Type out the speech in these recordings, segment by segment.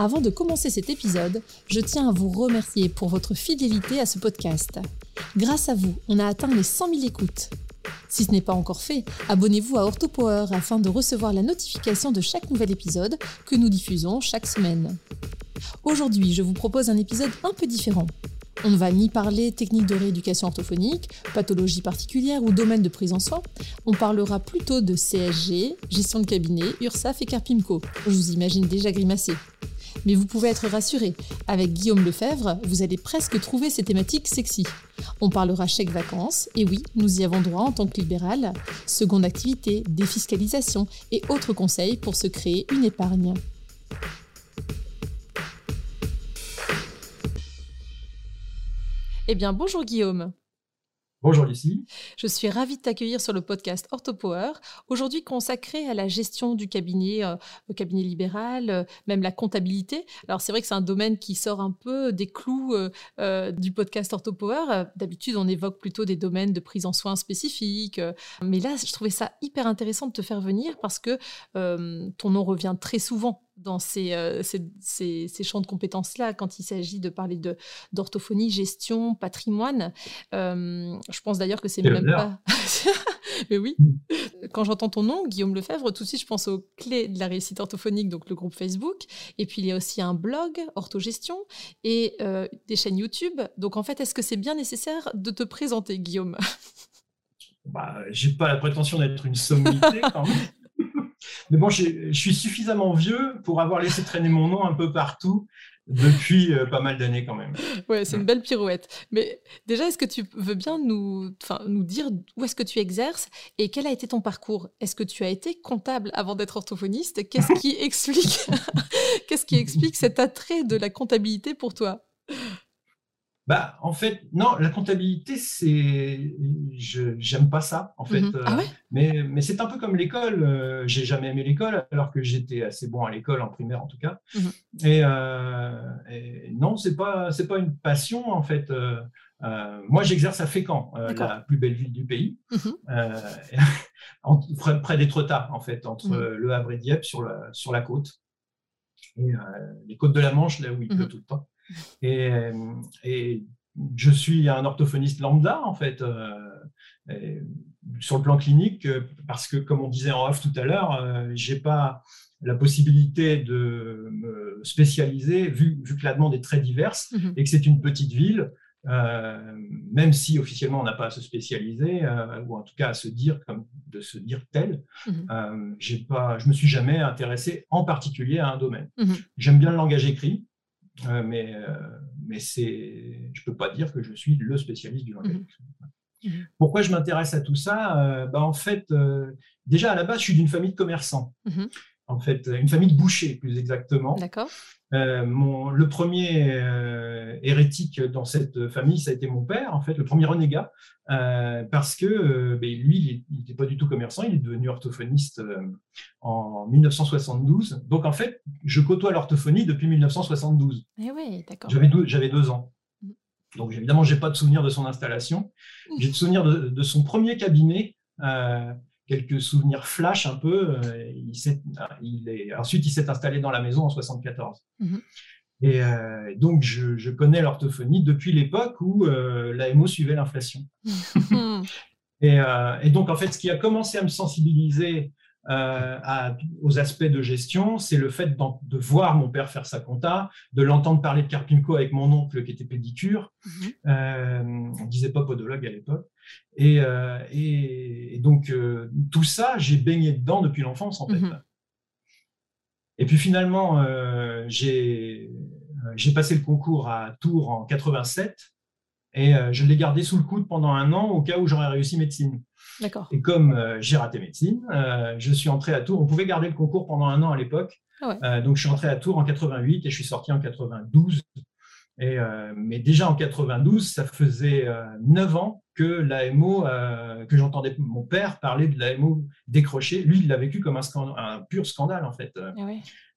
Avant de commencer cet épisode, je tiens à vous remercier pour votre fidélité à ce podcast. Grâce à vous, on a atteint les 100 000 écoutes. Si ce n'est pas encore fait, abonnez-vous à OrthoPower afin de recevoir la notification de chaque nouvel épisode que nous diffusons chaque semaine. Aujourd'hui, je vous propose un épisode un peu différent. On ne va ni parler technique de rééducation orthophonique, pathologie particulière ou domaine de prise en soin. On parlera plutôt de CSG, gestion de cabinet, URSAF et Carpimco. Je vous imagine déjà grimacer. Mais vous pouvez être rassuré, avec Guillaume Lefebvre, vous allez presque trouver ces thématiques sexy. On parlera chèque vacances, et oui, nous y avons droit en tant que libéral, seconde activité, défiscalisation et autres conseils pour se créer une épargne. Eh bien, bonjour Guillaume. Bonjour Lucie. Je suis ravie de t'accueillir sur le podcast OrthoPower, aujourd'hui consacré à la gestion du cabinet, euh, cabinet libéral, euh, même la comptabilité. Alors c'est vrai que c'est un domaine qui sort un peu des clous euh, du podcast OrthoPower. D'habitude, on évoque plutôt des domaines de prise en soins spécifiques, mais là, je trouvais ça hyper intéressant de te faire venir parce que ton nom revient très souvent dans euh, ces, ces, ces, champs de compétences-là, quand il s'agit de parler de, d'orthophonie, gestion, patrimoine. Euh, je pense d'ailleurs que c'est même pas... Mais oui, mm. quand j'entends ton nom, Guillaume Lefebvre, tout de suite, je pense aux clés de la réussite orthophonique, donc le groupe Facebook. Et puis, il y a aussi un blog, Orthogestion, et euh, des chaînes YouTube. Donc, en fait, est-ce que c'est bien nécessaire de te présenter, Guillaume? Bah, J'ai pas la prétention d'être une sommité quand même. Mais bon, je suis suffisamment vieux pour avoir laissé traîner mon nom un peu partout depuis euh, pas mal d'années quand même. Ouais, c'est une belle pirouette. Mais déjà, est-ce que tu veux bien nous, dire où est-ce que tu exerces et quel a été ton parcours? Est-ce que tu as été comptable avant d'être orthophoniste? Qu'est-ce qui explique cet attrait de la comptabilité pour toi? Bah, en fait, non, la comptabilité, c'est, je j'aime pas ça, en fait. Mhm. Ah mais mais c'est un peu comme l'école. Euh, j'ai jamais aimé l'école, alors que j'étais assez bon à l'école en primaire, en tout cas. Mhm. Euh, et, non, c'est pas c'est pas une passion, en fait. Euh, moi, j'exerce à Fécamp, la plus belle ville du pays, mhm. près, d'Étretat, en fait, entre Le Havre et Dieppe, sur la sur la côte, et les côtes de la Manche, là où il pleut tout le temps. Et, et, je suis un orthophoniste lambda, en fait, euh, sur le plan clinique, parce que, comme on disait en off tout à l'heure, euh, je n'ai pas la possibilité de me spécialiser, vu, vu, que la demande est très diverse mhm. et que c'est une petite ville. Euh, même si officiellement on n'a pas à se spécialiser ou en tout cas à se dire comme de se dire tel, mhm. j'ai pas, je me suis jamais intéressé en particulier à un domaine. Mhm. J'aime bien le langage écrit, euh, mais euh, mais c'est, je ne peux pas dire que je suis le spécialiste du langage. Mmh. Mmh. Pourquoi je m'intéresse à tout ça? Euh, bah, En fait, déjà à la base, je suis d'une famille de commerçants. En fait, une famille de bouchers, plus exactement. D'accord. Euh, le premier euh, hérétique dans cette famille, ça a été mon père, en fait, le premier renégat, euh, parce que ben, lui, il n'était pas du tout commerçant, il est devenu orthophoniste en 1972. Donc, en fait, je côtoie l'orthophonie depuis 1972. Eh oui, d'accord. J'avais deux, ans. Donc, évidemment, je n'ai pas de souvenir de son installation. J'ai de souvenir de, de, son premier cabinet quelques souvenirs flash un peu. Euh, il est, ensuite, il s'est installé dans la maison en 74. Mhm. Et euh, donc, je, connais l'orthophonie depuis l'époque où euh, l'AMO suivait l'inflation. Mhm. et, donc, en fait, ce qui a commencé à me sensibiliser aux aspects de gestion, c'est le fait de voir mon père faire sa compta, de l'entendre parler de Carpinco avec mon oncle qui était pédicure. Mhm. on disait pas podologue à l'époque. Euh, et, donc, euh, tout ça, j'ai baigné dedans depuis l'enfance, en fait. Mhm. Et puis finalement, euh, j'ai passé le concours à Tours en 87. Et je l'ai gardé sous le coude pendant un an au cas où j'aurais réussi médecine. D'accord. Et comme j'ai raté médecine, je suis entré à Tours. On pouvait garder le concours pendant un an à l'époque. Ah donc je suis entré à Tours en 88 et je suis sorti en 92. Et, mais déjà en 92, ça faisait neuf ans que l'AMO, que j'entendais mon père parler de l'AMO décroché. Lui, il l'a vécu comme un, un, pur scandale en fait. Ah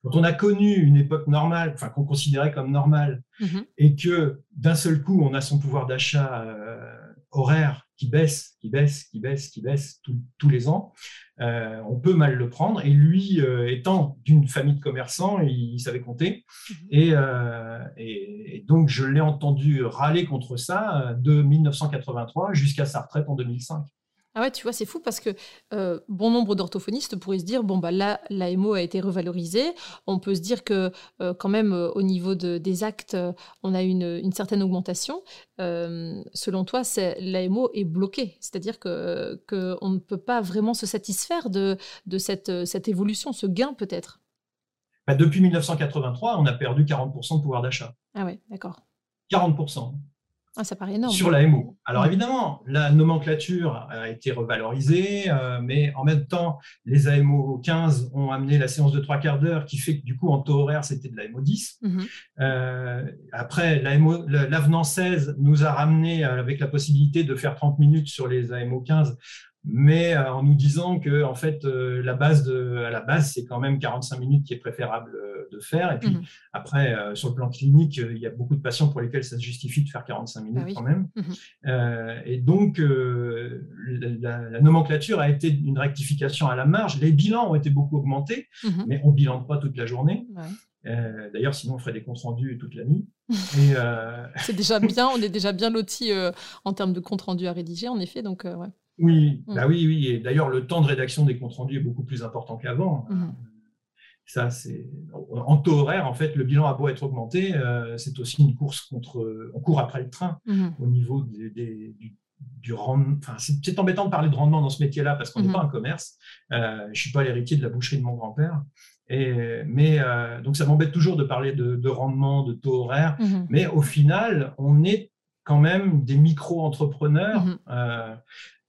quand on a connu une époque normale, enfin qu'on considérait comme normale, mhm. et que d'un seul coup on a son pouvoir d'achat euh, horaire qui baisse, qui baisse, qui baisse, qui baisse tous les ans, euh, on peut mal le prendre. Et lui, euh, étant d'une famille de commerçants, il, savait compter. Mhm. Et, et, donc je l'ai entendu râler contre ça de 1983 jusqu'à sa retraite en 2005. Ah ouais, tu vois, c'est fou parce que euh, bon nombre d'orthophonistes pourraient se dire bon, bah là, l'AMO a été revalorisée. On peut se dire que euh, quand même, euh, au niveau des actes, on a une, une certaine augmentation. selon toi, l'AMO est bloqué. C'est-à-dire qu'on que ne peut pas vraiment se satisfaire de, de cette, cette évolution, ce gain peut-être? Bah, depuis 1983, on a perdu 40% de pouvoir d'achat. Ah ouais, d'accord. 40%. Ah, ça paraît énorme. Sur l'AMO. Alors évidemment, la nomenclature a été revalorisée, euh, mais en même temps, les AMO 15 ont amené la séance de trois quarts d'heure, qui fait que du coup, en taux horaire, c'était de l'AMO 10. Mhm. Euh, après, l'avenant 16 nous a ramené avec la possibilité de faire 30 minutes sur les AMO 15 mais euh, en nous disant que en fait euh, la base de, à la base c'est quand même 45 minutes qui est préférable euh, de faire et puis mhm. après sur le plan clinique il y a beaucoup de patients pour lesquels ça se justifie de faire 45 minutes ah quand même mhm. et donc la, nomenclature a été une rectification à la marge les bilans ont été beaucoup augmentés mhm. mais on bilante pas toute la journée D'ailleurs, sinon, on ferait des comptes rendus toute la nuit. c'est déjà bien, on est déjà bien loti en termes de comptes rendus à rédiger, en effet. Donc, ouais. Oui, mmh. bah oui, oui. Et d'ailleurs, le temps de rédaction des comptes rendus est beaucoup plus important qu'avant. Mmh. Ça, c'est en taux horaire, en fait, le bilan a beau être augmenté, euh, c'est aussi une course contre. On court après le train mmh. au niveau des, du, rendement. Enfin, c'est embêtant de parler de rendement dans ce métier-là parce qu'on n'est pas un commerce. Euh, je ne suis pas l'héritier de la boucherie de mon grand-père. Et, mais euh, donc ça m'embête toujours de parler de, de, rendement, de taux horaire, mais au final, on est quand même des micro-entrepreneurs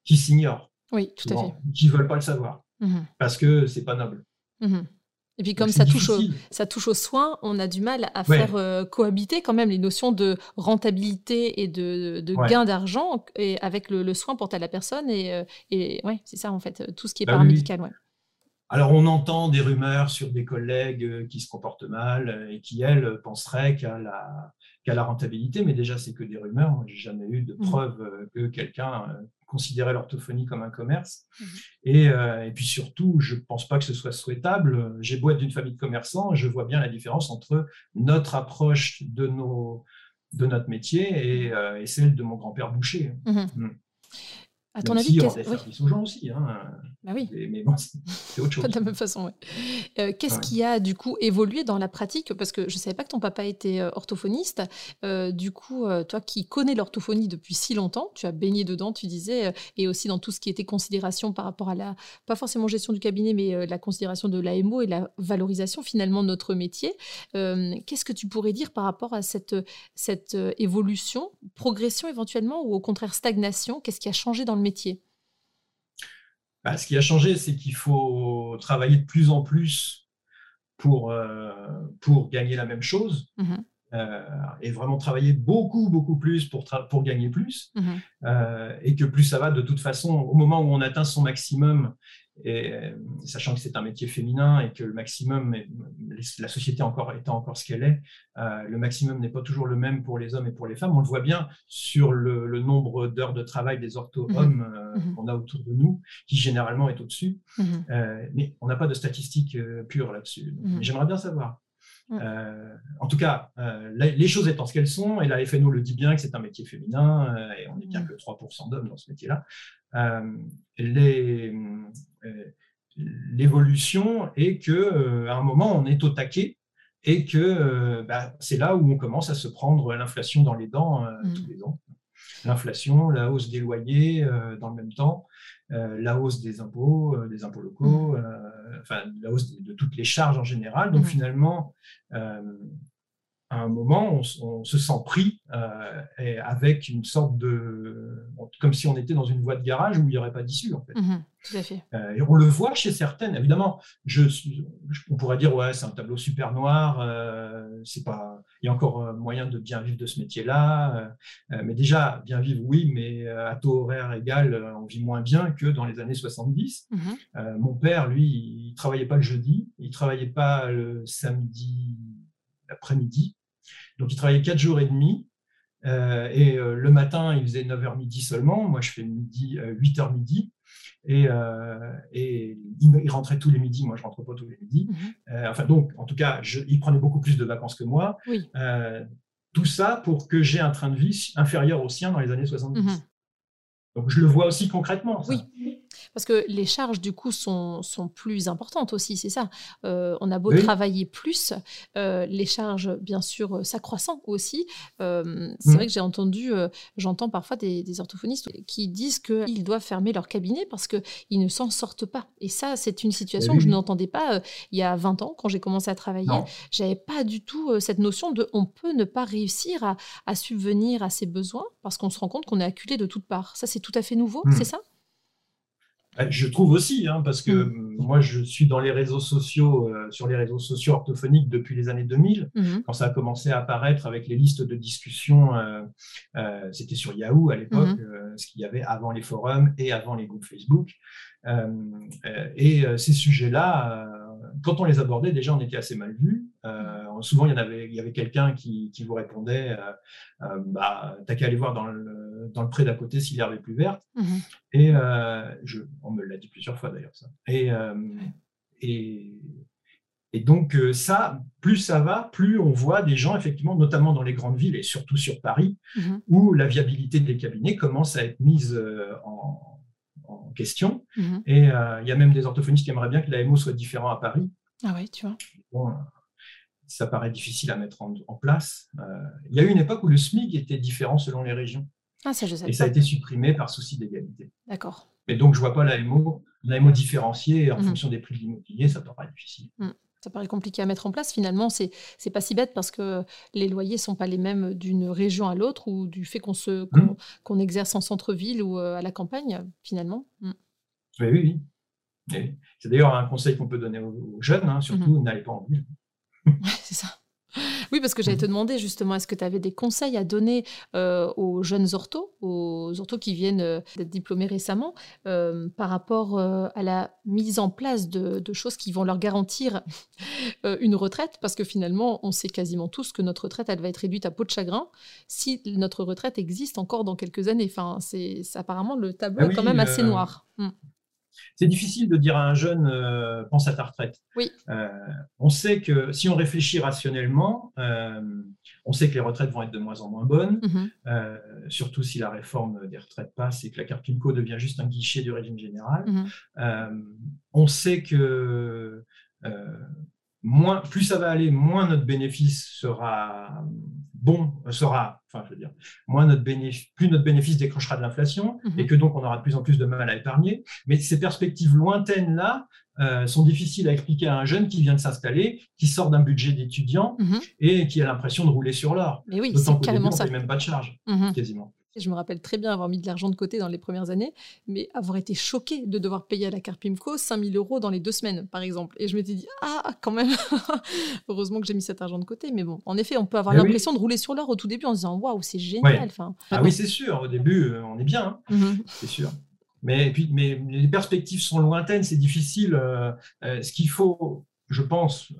qui s'ignorent. Oui, tout à fait. Qui ne veulent pas le savoir. Mhm. Parce que c'est pas noble. Mhm. Et puis comme ça touche, au, ça touche aux soins, on a du mal à faire euh, cohabiter quand même les notions de rentabilité et de, de gain d'argent avec le, soin porté à la personne. Et, euh, et ouais, c'est ça en fait, tout ce qui est bah paramédical. Ouais. Alors on entend des rumeurs sur des collègues euh, qui se comportent mal et qui, elles, penseraient qu'à la, qu'à la rentabilité, mais déjà c'est que des rumeurs. Je n'ai jamais eu de mhm. preuve que quelqu'un considérer l'orthophonie comme un commerce. Mhm. Euh, et, puis surtout, je ne pense pas que ce soit souhaitable. J'ai beau être d'une famille de commerçants, je vois bien la différence entre notre approche de, nos, de notre métier et, euh, celle de mon grand-père Boucher. Mhm. Mm. À ton avis, qu'est-ce oui. aux gens aussi. Hein. Bah oui. mais bon, c'est autre chose. de la même façon, ouais. Euh, qu'est-ce qui a du coup évolué dans la pratique? Parce que je ne savais pas que ton papa était euh, orthophoniste. Euh, du coup, toi qui connais l'orthophonie depuis si longtemps, tu as baigné dedans, tu disais, et aussi dans tout ce qui était considération par rapport à la, pas forcément gestion du cabinet, mais la considération de l'AMO et la valorisation finalement de notre métier. Qu'est-ce que tu pourrais dire par rapport à cette, cette évolution, progression éventuellement, ou au contraire stagnation? Qu'est-ce qui a changé dans le métier bah, Ce qui a changé, c'est qu'il faut travailler de plus en plus pour, euh, pour gagner la même chose. Mmh euh, et vraiment travailler beaucoup, beaucoup plus pour, pour gagner plus. Mmh euh, et que plus ça va, de toute façon, au moment où on atteint son maximum, et euh, sachant que c'est un métier féminin et que le maximum, la société encore étant encore ce qu'elle est, euh, le maximum n'est pas toujours le même pour les hommes et pour les femmes. On le voit bien sur le, nombre d'heures de travail des ortho-hommes mhm. euh, mhm. qu'on a autour de nous, qui généralement est au-dessus. Mhm. mais on n'a pas de statistiques pures là-dessus. J'aimerais bien savoir. en tout cas, les choses étant ce qu'elles sont, et la FNO le dit bien que c'est un métier féminin, et on n'est bien que 3% d'hommes dans ce métier-là, les, l'évolution est que euh, à un moment on est au taquet et que euh, bah, c'est là où on commence à se prendre l'inflation dans les dents mmh. tous les ans. L'inflation, la hausse des loyers dans le même temps, la hausse des impôts, des impôts locaux, mmh. enfin la hausse de, toutes les charges en général. Donc mmh. finalement, à un moment, on, se sent pris euh, et avec une sorte de. comme si on était dans une voie de garage où il n'y aurait pas d'issue, en fait. Mmh tout à fait. Euh, et on le voit chez certaines. Évidemment, je, on pourrait dire, ouais, c'est un tableau super noir, euh, c'est pas, il y a encore moyen de bien vivre de ce métier-là. mais déjà, bien vivre, oui, mais à taux horaire égal, on vit moins bien que dans les années 70. Mmh mon père, lui, il travaillait pas le jeudi, il travaillait pas le samedi après-midi. Donc, il travaillait 4 jours et demi. Euh, et euh, le matin, il faisait 9h midi seulement. Moi, je fais midi, 8h euh, midi. Et, et il, rentrait tous les midis. Moi, je rentre pas tous les midis. Mhm. enfin, donc, en tout cas, il prenait beaucoup plus de vacances que moi. tout ça pour que j'ai un train de vie inférieur au sien dans les années 70. Mhm. Donc, je le vois aussi concrètement. Oui. Parce que les charges, du coup, sont, sont plus importantes aussi, c'est ça. Euh, on a beau travailler plus, euh, les charges, bien sûr, euh, s'accroissant aussi. c'est mmh. vrai que j'ai entendu, j'entends parfois des, orthophonistes qui disent qu'ils doivent fermer leur cabinet parce qu'ils ne s'en sortent pas. Et ça, c'est une situation que je n'entendais pas il y a 20 ans, quand j'ai commencé à travailler. J'avais pas du tout cette notion de on peut ne pas réussir à, à subvenir à ses besoins parce qu'on se rend compte qu'on est acculé de toutes parts. Ça, c'est tout à fait nouveau, mmh. c'est ça? Je trouve aussi, hein, parce que mm. moi, je suis dans les réseaux sociaux, euh, sur les réseaux sociaux orthophoniques depuis les années 2000, mm-hmm. quand ça a commencé à apparaître avec les listes de discussion. Euh, euh, c'était sur Yahoo à l'époque, mm-hmm. ce qu'il y avait avant les forums et avant les groupes Facebook. et ces sujets-là, quand on les abordait, déjà, on était assez mal vus. souvent, il y, en avait, il y avait quelqu'un qui, qui, vous répondait bah, T'as qu'à aller voir dans le dans le pré d'à côté si l'herbe est plus verte. Mhm. Et euh, je, on me l'a dit plusieurs fois d'ailleurs, ça. Et, euh, et, et, donc, euh, ça, plus ça va, plus on voit des gens, effectivement, notamment dans les grandes villes et surtout sur Paris, mhm. où la viabilité des cabinets commence à être mise en, question. Mhm. Et il y a même des orthophonistes qui aimeraient bien que l'AMO soit différent à Paris. Ah oui, tu vois ça paraît difficile à mettre en, en place. il y a eu une époque où le SMIC était différent selon les régions. Ah, ça, je sais et ça a été supprimé par souci d'égalité. D'accord. Mais donc, je ne vois pas l'AMO, l'AMO différencié en mhm. fonction des prix de l'immobilier, ça paraît difficile. Mhm. Ça paraît compliqué à mettre en place. Finalement, c'est n'est pas si bête parce que les loyers sont pas les mêmes d'une région à l'autre ou du fait qu'on se mhm. qu'on exerce en centre-ville ou euh, à la campagne, finalement. Oui, oui, oui. C'est d'ailleurs un conseil qu'on peut donner aux, jeunes, hein, surtout n'allez pas en ville. c'est ça. Oui, parce que j'allais te mmh. demander justement, est-ce que tu avais des conseils à donner euh, aux jeunes orthos, aux orthos qui viennent euh, d'être diplômés récemment, euh, par rapport à la mise en place de, choses qui vont leur garantir une retraite? Parce que finalement, on sait quasiment tous que notre retraite, elle va être réduite à peau de chagrin si notre retraite existe encore dans quelques années. Enfin, c'est apparemment le tableau ah est quand même assez noir. Mmh. C'est difficile de dire à un jeune euh, pense à ta retraite. Oui. Euh, on sait que si on réfléchit rationnellement, euh, on sait que les retraites vont être de moins en moins bonnes, mhm. surtout si la réforme des retraites passe et que la carte PIMCO devient juste un guichet du régime général. Mhm. on sait que moins, plus ça va aller, moins notre bénéfice sera bon, sera, enfin, je veux dire, moins notre bénéfice, plus notre bénéfice décrochera de l'inflation mhm. et que donc on aura de plus en plus de mal à épargner. Mais ces perspectives lointaines-là euh, sont difficiles à expliquer à un jeune qui vient de s'installer, qui sort d'un budget d'étudiant mhm. et qui a l'impression de rouler sur l'or. Mais oui, c'est carrément ça. même pas de charge, mhm. quasiment. Je me rappelle très bien avoir mis de l'argent de côté dans les premières années, mais avoir été choqué de devoir payer à la carte Pimco 5000 euros dans les deux semaines, par exemple. Et je m'étais dit, ah, quand même, heureusement que j'ai mis cet argent de côté. Mais bon, en effet, on peut avoir l'impression de rouler sur l'or au tout début en se disant, waouh, c'est génial. Enfin, ah oui, c'est sûr, au début, euh, on est bien, hein. mhm. c'est sûr. Mais, puis, mais les perspectives sont lointaines, c'est difficile. Euh, euh, ce qu'il faut, je pense,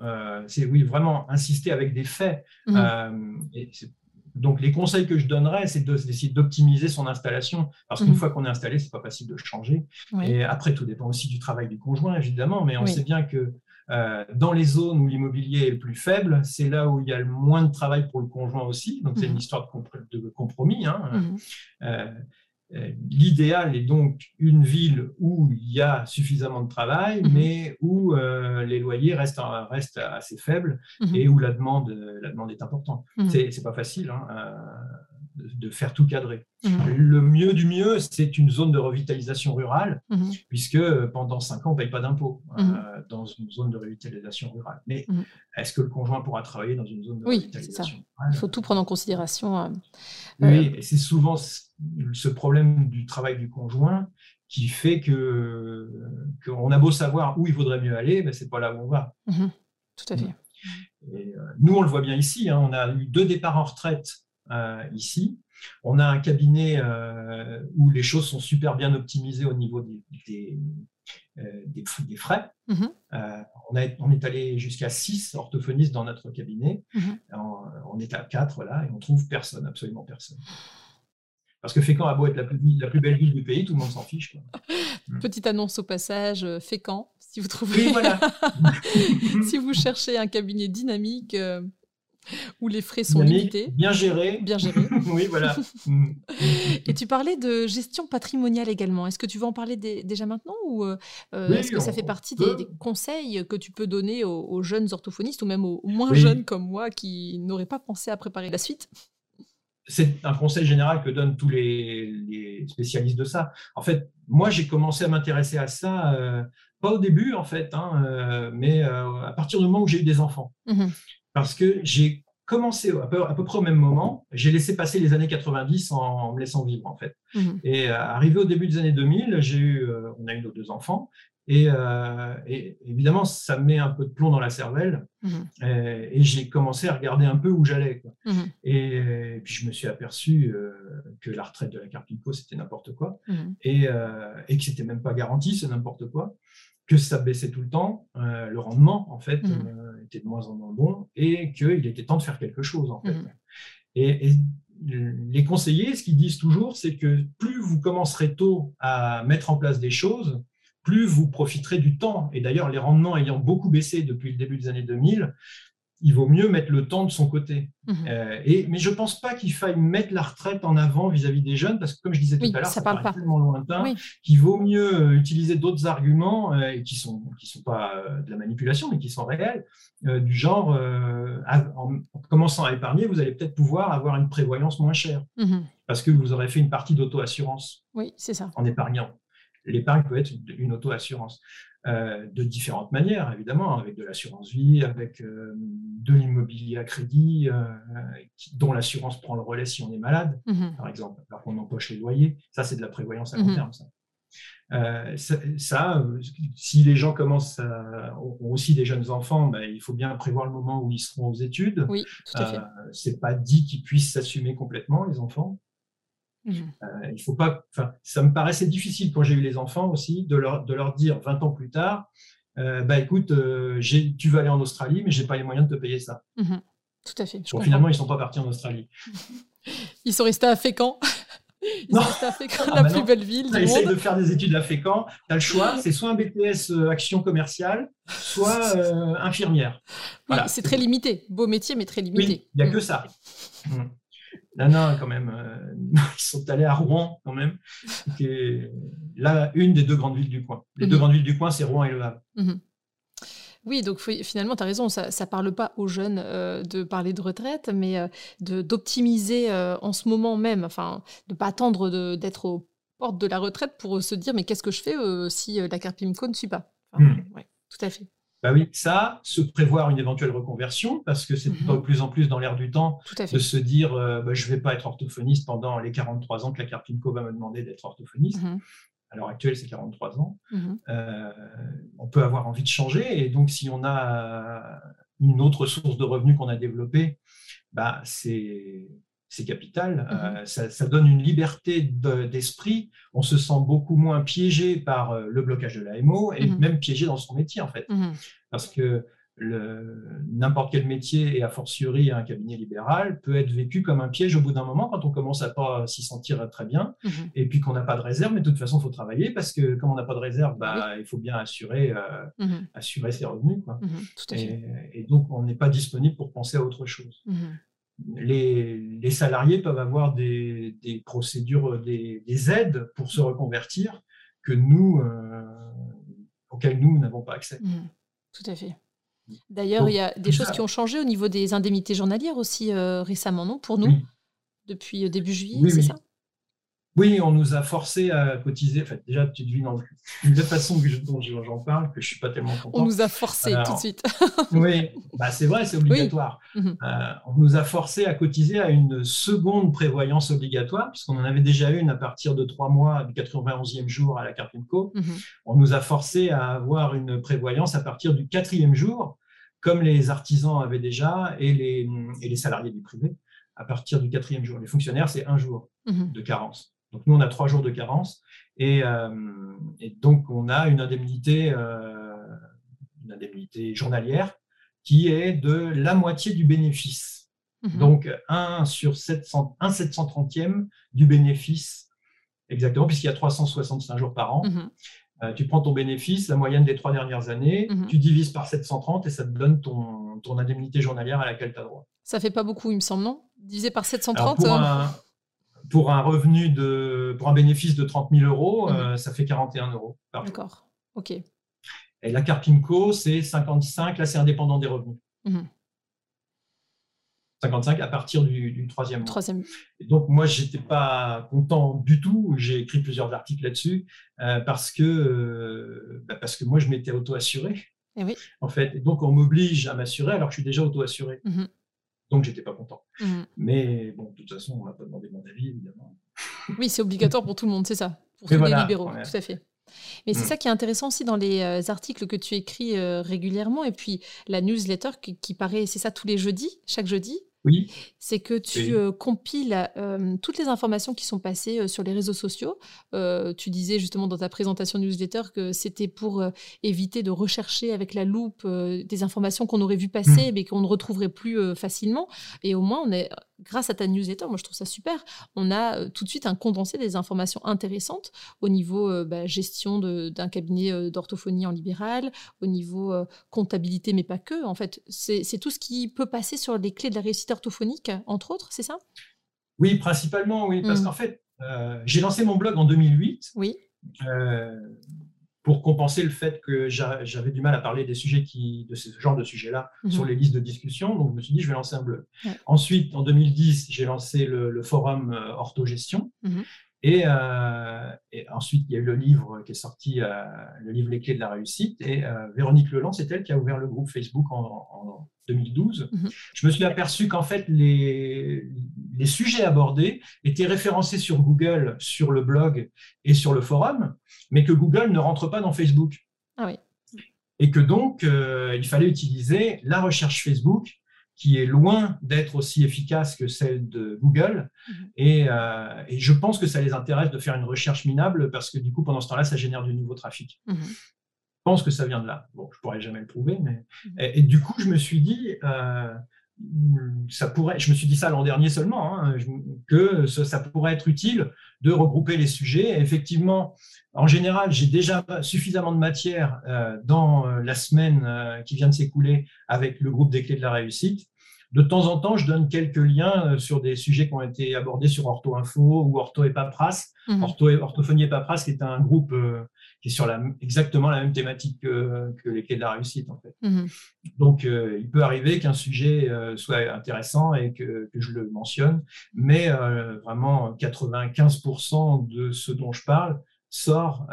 c'est oui, vraiment insister avec des faits. Mhm. et c'est donc, les conseils que je donnerais, c'est d'essayer d'optimiser son installation, parce qu'une mhm. fois qu'on est installé, c'est pas facile de changer. Et après, tout dépend aussi du travail du conjoint, évidemment, mais on sait bien que euh, dans les zones où l'immobilier est le plus faible, c'est là où il y a le moins de travail pour le conjoint aussi. Donc, c'est une mhm. histoire de, compromis. Hein. Mhm. Euh, l'idéal est donc une ville où il y a suffisamment de travail, mhm. mais où euh, les loyers restent, restent assez faibles mhm. et où la demande, la demande est importante. Mhm. C'est pas facile. Hein, euh, de faire tout cadrer. Mmh. Le mieux du mieux, c'est une zone de revitalisation rurale, mmh. puisque pendant cinq ans, on ne paye pas d'impôts dans une zone de revitalisation rurale. Mais est-ce que le conjoint pourra travailler dans une zone de revitalisation rurale Il faut tout prendre en considération. oui, et c'est souvent ce problème du travail du conjoint qui fait que qu'on a beau savoir où il vaudrait mieux aller, mais c'est pas là où on va. Tout à fait. Et, euh, nous, on le voit bien ici. Hein, on a eu deux départs en retraite euh, ici. On a un cabinet euh, où les choses sont super bien optimisées au niveau des, des, des, frais. Mmh on, a, on, est allé jusqu'à six orthophonistes dans notre cabinet. Mmh on, est à quatre là et on trouve personne, absolument personne. Parce que Fécamp a beau être la plus, la plus belle ville du pays, tout le monde s'en fiche. Petite annonce au passage, euh, Fécamp, si vous trouvez. voilà. si vous cherchez un cabinet dynamique euh, où les frais sont limités. Bien géré. Bien géré. oui, voilà. Et tu parlais de gestion patrimoniale également. Est-ce que tu veux en parler déjà maintenant ou euh, est-ce que ça fait partie des, conseils que tu peux donner aux, jeunes orthophonistes ou même aux, moins jeunes comme moi qui n'auraient pas pensé à préparer la suite? C'est un conseil général que donnent tous les, spécialistes de ça. En fait, moi, j'ai commencé à m'intéresser à ça, euh, pas au début, en fait, hein, euh, mais euh, à partir du moment où j'ai eu des enfants. Mmh Parce que j'ai commencé à peu, à peu, près au même moment, j'ai laissé passer les années 90 en, me laissant vivre, en fait. Mmh Et arrivé au début des années 2000, j'ai eu, on a eu nos deux enfants, euh, et, évidemment, ça me met un peu de plomb dans la cervelle. Mmh et, j'ai commencé à regarder un peu où j'allais. Mmh et, puis je me suis aperçu euh, que la retraite de la Carpinco, c'était n'importe quoi. Et, euh, et, que c'était même pas garanti, c'est n'importe quoi. Que ça baissait tout le temps. le rendement, en fait, était de moins en moins bon. Et qu'il était temps de faire quelque chose, en fait. Et, les conseillers, ce qu'ils disent toujours, c'est que plus vous commencerez tôt à mettre en place des choses, plus vous profiterez du temps. Et d'ailleurs, les rendements ayant beaucoup baissé depuis le début des années 2000, il vaut mieux mettre le temps de son côté. Mhm. Euh, et, mais je ne pense pas qu'il faille mettre la retraite en avant vis-à-vis des jeunes, parce que comme je disais tout à l'heure, ça, parle pas. tellement lointain qu'il vaut mieux euh, utiliser d'autres arguments euh, qui ne sont, qui sont pas de la manipulation, mais qui sont réels, du genre, en, commençant à épargner, vous allez peut-être pouvoir avoir une prévoyance moins chère, mhm. parce que vous aurez fait une partie d'auto-assurance oui, ça. en épargnant l'épargne peut être une auto-assurance. Euh, de différentes manières, évidemment, avec de l'assurance vie, avec euh, de l'immobilier à crédit, euh, dont l'assurance prend le relais si on est malade, mhm. par exemple, alors qu'on empoche les loyers. Ça, c'est de la prévoyance à long mhm. terme. Ça. si les gens commencent à, ont aussi des jeunes enfants, ben, il faut bien prévoir le moment où ils seront aux études. Oui, tout à fait. c'est pas dit qu'ils puissent s'assumer complètement, les enfants. Mmh. Euh, il faut pas, ça me paraissait difficile quand j'ai eu les enfants aussi de leur, de leur dire 20 ans plus tard, euh, bah écoute, euh, tu vas aller en Australie, mais j'ai pas les moyens de te payer ça. Mmh. Tout à fait. finalement, ils sont pas partis en Australie. Ils sont restés à Fécamp. Ils sont restés à Fécamp, ah, la plus belle ville du monde. de faire des études à Fécamp. Tu as le choix, c'est soit un BTS action commerciale, soit infirmière. c'est très limité. Beau métier, mais très limité. il n'y a que mmh. ça. Non, non, quand même. Euh, ils sont allés à Rouen, quand même. là, une des deux grandes villes du coin. Les deux mhm. grandes villes du coin, c'est Rouen et Le Havre. Mhm. Oui, donc finalement, tu as raison, ça ne parle pas aux jeunes euh, de parler de retraite, mais euh, d'optimiser en ce moment même, enfin, de ne pas attendre d'être aux portes de la retraite pour se dire mais qu'est-ce que je fais si la Carpimco ne suit pas? Hmm. Tout à fait. Bah oui, ça, se prévoir une éventuelle reconversion, parce que c'est mhm. de plus en plus dans l'air du temps de se dire euh, bah, je ne vais pas être orthophoniste pendant les 43 ans que la Carpinco va me demander d'être orthophoniste. Mhm. À l'heure actuelle, c'est 43 ans. Mhm. Euh, on peut avoir envie de changer, et donc si on a une autre source de revenus qu'on a développée, bah, c'est c'est capital. Euh, ça, donne une liberté d'esprit. on se sent beaucoup moins piégé par euh, le blocage de l'AMO et même piégé dans son métier, en fait. Parce que n'importe quel métier, et a fortiori un cabinet libéral, peut être vécu comme un piège au bout d'un moment quand on commence à pas s'y sentir très bien, et puis qu'on n'a pas de réserve, mais de toute façon, il faut travailler, parce que comme on n'a pas de réserve, bah, il faut bien assurer, euh, assurer ses revenus. Quoi. et, et, donc, on n'est pas disponible pour penser à autre chose les, salariés peuvent avoir des, procédures, des, aides pour se reconvertir que nous, euh, auxquelles nous n'avons pas accès. Mmh, tout à fait. D'ailleurs, il y a des choses qui ont changé au niveau des indemnités journalières aussi euh, récemment, non? Pour nous? Depuis début juillet, c'est ça? Oui, on nous a forcé à cotiser. Enfin, déjà, tu devines de la façon dont j'en parle que je suis pas tellement content. On nous a forcé tout de suite. oui, bah, c'est vrai, c'est obligatoire. Mhm. Euh, on nous a forcé à cotiser à une seconde prévoyance obligatoire, puisqu'on en avait déjà une à partir de trois mois du 91e jour à la Carpinco. Mhm. On nous a forcé à avoir une prévoyance à partir du quatrième jour, comme les artisans avaient déjà et les, et les salariés du privé à partir du quatrième jour. Les fonctionnaires, c'est un jour mhm. de carence. Donc nous, on a trois jours de carence et, euh, donc on a une indemnité, euh, une indemnité journalière qui est de la moitié du bénéfice. Mhm. Donc 1 sur 700, 1 730e du bénéfice, exactement, puisqu'il y a 365 jours par an. Mhm. Euh, tu prends ton bénéfice, la moyenne des trois dernières années, mhm. tu divises par 730 et ça te donne ton, ton indemnité journalière à laquelle tu as droit. Ça fait pas beaucoup, il me semble, non? Divisé par 730 pour un revenu de, pour un bénéfice de 30 000 euros, mhm. euh, ça fait 41 euros D'accord. OK. Et la Carpinco, c'est 55. Là, c'est indépendant des revenus. 55 mhm. à partir du, troisième mois. Troisième. donc, moi, je n'étais pas content du tout. J'ai écrit plusieurs articles là-dessus euh, parce, que, euh, bah, parce que moi, je m'étais auto-assuré. Eh oui. En fait. Et donc, on m'oblige à m'assurer alors que je suis déjà auto-assuré. Mhm. Donc, j'étais pas content. Mmh. Mais bon, de toute façon, on m'a pas demandé mon avis, évidemment. Oui, c'est obligatoire pour tout le monde, c'est ça. Pour tous les libéraux, tout à fait. Mais c'est mmh. ça qui est intéressant aussi dans les euh, articles que tu écris euh, régulièrement et puis la newsletter qui, qui paraît, c'est ça, tous les jeudis, chaque jeudi. Oui. C'est que tu euh, compiles euh, toutes les informations qui sont passées euh, sur les réseaux sociaux. tu disais justement dans ta présentation newsletter que c'était pour éviter de rechercher avec la loupe des informations qu'on aurait vu passer mmh. mais qu'on ne retrouverait plus facilement. Et au moins, on est grâce à ta newsletter, moi je trouve ça super, on a euh, tout de suite un condensé des informations intéressantes au niveau euh, bah, gestion d'un cabinet euh, d'orthophonie en libéral, au niveau comptabilité, mais pas que. En fait, c'est tout ce qui peut passer sur les clés de la réussite orthophonique, entre autres, c'est ça? Oui, principalement, oui, parce mmh. qu'en fait, j'ai lancé mon blog en 2008. Oui pour compenser le fait que j'avais du mal à parler des sujets qui, de ce genre de sujets-là mhm. sur les listes de discussion. Donc, je me suis dit, je vais lancer un blog. Ensuite, en 2010, j'ai lancé le, forum euh, Orthogestion. Euh, et, ensuite, il y a eu le livre qui est sorti, euh, le livre Les clés de la réussite. Et Véronique Leland, c'est elle qui a ouvert le groupe Facebook en, 2012. Mhm. Je me suis aperçu qu'en fait, les, les sujets abordés étaient référencés sur Google, sur le blog et sur le forum, mais que Google ne rentre pas dans Facebook. Ah oui. Et que donc, euh, il fallait utiliser la recherche Facebook, qui est loin d'être aussi efficace que celle de Google. Mhm. Euh, et, je pense que ça les intéresse de faire une recherche minable, parce que du coup, pendant ce temps-là, ça génère du nouveau trafic. Mhm. Je pense que ça vient de là. Bon, je pourrais jamais le prouver, mais mhm. et, du coup, je me suis dit, euh, ça pourrait, je me suis dit ça l'an dernier seulement, hein, que ça, pourrait être utile de regrouper les sujets. effectivement, en général, j'ai déjà suffisamment de matière euh, dans euh, la semaine euh, qui vient de s'écouler avec le groupe des clés de la réussite. De temps en temps, je donne quelques liens sur des sujets qui ont été abordés sur Ortho Info ou Ortho et Papras. Mmh. Ortho et, Orthophonie et Papras, qui est un groupe qui est sur la, exactement la même thématique que, les clés de la réussite, en fait. Mhm. Donc, euh, il peut arriver qu'un sujet euh, soit intéressant et que, je le mentionne, mais euh, vraiment 95% de ce dont je parle sort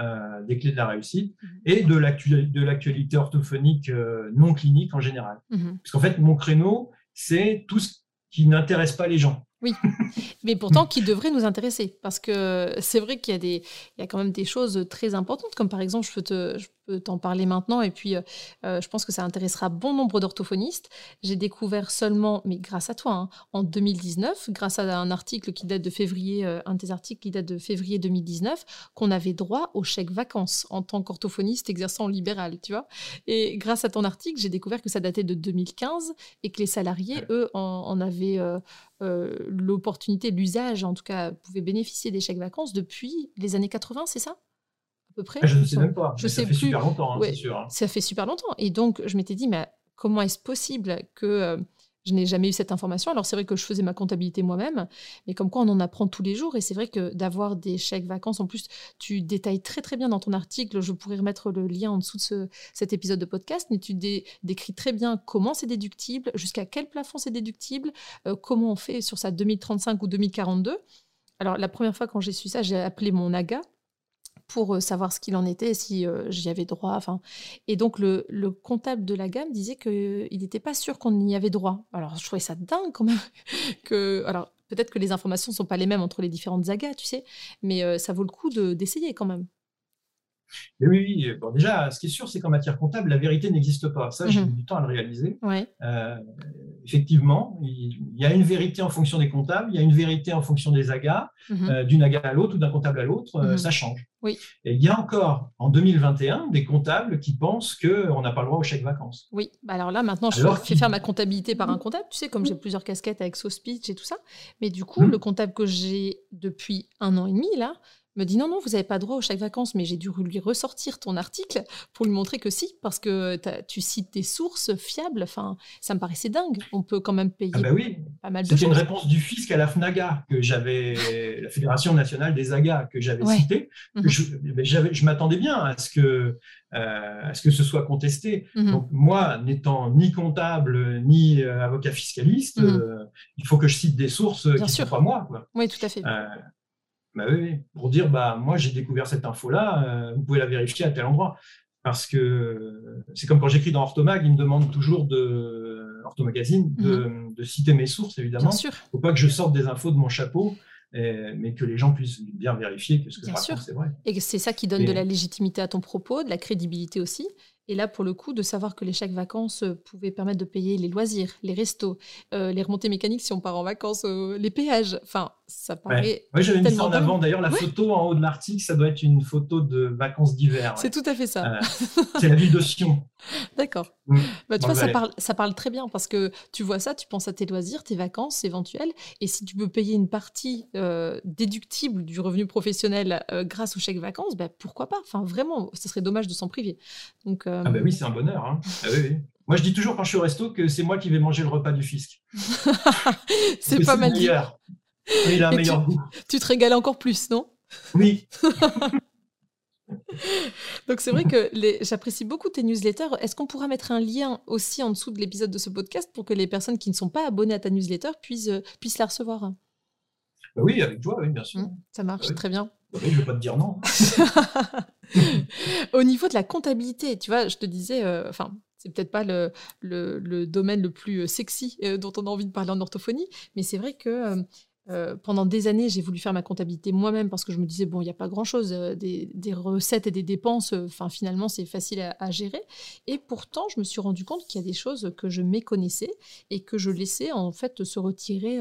des clés de la réussite mhm. et de l'actualité orthophonique non clinique en général. Mhm. Parce qu'en fait, mon créneau, c'est tout ce qui n'intéresse pas les gens. Oui, mais pourtant qui devrait nous intéresser, parce que c'est vrai qu'il y a des, il y a quand même des choses très importantes, comme par exemple, je peux te, t'en parler maintenant. Et puis, euh, euh, je pense que ça intéressera bon nombre d'orthophonistes. J'ai découvert seulement, mais grâce à toi, hein, en 2019, grâce à un article qui date de février, euh, un de tes articles qui date de février 2019, qu'on avait droit au chèque vacances en tant qu'orthophoniste exerçant en libéral, tu vois. Et grâce à ton article, j'ai découvert que ça datait de 2015 et que les salariés, eux, en, avaient l'opportunité, l'usage, en tout cas, pouvaient bénéficier des chèques vacances depuis les années 80, c'est ça? Peu près. Ah, je ne sais même pas. Je sais ça fait super longtemps, hein, c'est sûr. Hein. Ça fait super longtemps. Et donc, je m'étais dit, mais comment est-ce possible que euh, Je n'ai jamais eu cette information. Alors c'est vrai que je faisais ma comptabilité moi-même, mais comme quoi on en apprend tous les jours. Et c'est vrai que d'avoir des chèques vacances, en plus, tu détailles très très bien dans ton article. Je pourrais remettre le lien en dessous de cet épisode de podcast, mais tu décris très bien comment c'est déductible, jusqu'à quel plafond c'est déductible, euh, comment on fait sur sa 2035 ou 2042. Alors la première fois quand j'ai su ça, j'ai appelé mon AGA pour euh, savoir ce qu'il en était, si euh, j'y avais droit. Enfin, et donc le, comptable de la gamme disait qu'il n'était pas sûr qu'on y avait droit. Alors je trouvais ça dingue quand même. que, alors peut-être que les informations ne sont pas les mêmes entre les différentes agas, tu sais, mais euh, ça vaut le coup d'essayer quand même. Mais oui, oui. Bon, déjà, ce qui est sûr, c'est qu'en matière comptable, la vérité n'existe pas. Ça, j'ai mhm. mis du temps à le réaliser. Euh, effectivement, il y a une vérité en fonction des comptables, il y a une vérité en fonction des agas, mhm. euh, d'une aga à l'autre ou d'un comptable à l'autre, euh, mhm. ça change. Oui. Et il y a encore, en 2021, des comptables qui pensent qu'on n'a pas le droit au chèque vacances. Oui, bah alors là, maintenant, je fais faire ma comptabilité par un comptable, tu sais, comme j'ai plusieurs casquettes avec SoSpeech et tout ça. Mais du coup, le comptable que j'ai depuis un an et demi, là, me dit non, non, vous n'avez pas droit au chèque vacances, mais j'ai dû lui ressortir ton article pour lui montrer que si, parce que tu cites des sources fiables. Enfin, ça me paraissait dingue. On peut quand même payer ah bah oui. pas mal de C'était une réponse du fisc à la FNAGA, que j'avais, la Fédération nationale des AGA, que j'avais citée. Mhm. Je, m'attendais bien à ce que. Euh, à ce que ce soit contesté. Mhm. Donc moi, n'étant ni comptable ni euh, avocat fiscaliste, mhm. euh, il faut que je cite des sources qui ne sont pas moi. Oui, tout à fait. Bah oui, pour dire bah moi j'ai découvert cette info là, euh, vous pouvez la vérifier à tel endroit. Parce que c'est comme quand j'écris dans Orthomag, ils me demandent toujours de Orthomagazine de, mhm. de citer mes sources évidemment. Il ne faut pas que je sorte des infos de mon chapeau. mais que les gens puissent bien vérifier que ce que je raconte, c'est vrai. Et c'est ça qui donne de la légitimité à ton propos, de la crédibilité aussi. Et là, pour le coup, de savoir que les chèques vacances euh, pouvaient permettre de payer les loisirs, les restos, euh, les remontées mécaniques si on part en vacances, les péages. Enfin, ça paraît. Oui, j'avais mis ça en avant. D'ailleurs, la photo en haut de l'article, ça doit être une photo de vacances d'hiver. C'est tout à fait ça. Euh, c'est la ville de Sion. D'accord. Mm. Bah, tu vois, ça parle, ça parle très bien parce que tu vois ça, tu penses à tes loisirs, tes vacances éventuelles. Et si tu peux payer une partie déductible du revenu professionnel grâce au chèque vacances, bah, pourquoi pas? Enfin, vraiment, ce serait dommage de s'en priver. Donc, ah ben oui, c'est un bonheur. Hein. Ah moi, je dis toujours quand je suis au resto que c'est moi qui vais manger le repas du fisc. c'est pas mal dit. Il a un meilleur goût. Tu te régales encore plus, non? Oui. Donc c'est vrai que j'apprécie beaucoup tes newsletters. Est-ce qu'on pourra mettre un lien aussi en dessous de l'épisode de ce podcast pour que les personnes qui ne sont pas abonnées à ta newsletter puissent, euh, puissent la recevoir? Bah Oui, avec toi, oui, bien sûr. Mmh, ça marche, très bien. Bah oui, je ne vais pas te dire non. Au niveau de la comptabilité, tu vois, je te disais, euh, enfin, c'est peut-être pas le, le, domaine le plus euh, sexy euh, dont on a envie de parler en orthophonie, mais c'est vrai que euh, pendant des années, j'ai voulu faire ma comptabilité moi-même parce que je me disais, bon, il n'y a pas grand-chose, euh, des, recettes et des dépenses, euh, enfin, finalement, c'est facile à, gérer. Et pourtant, je me suis rendu compte qu'il y a des choses que je méconnaissais et que je laissais, en fait, se retirer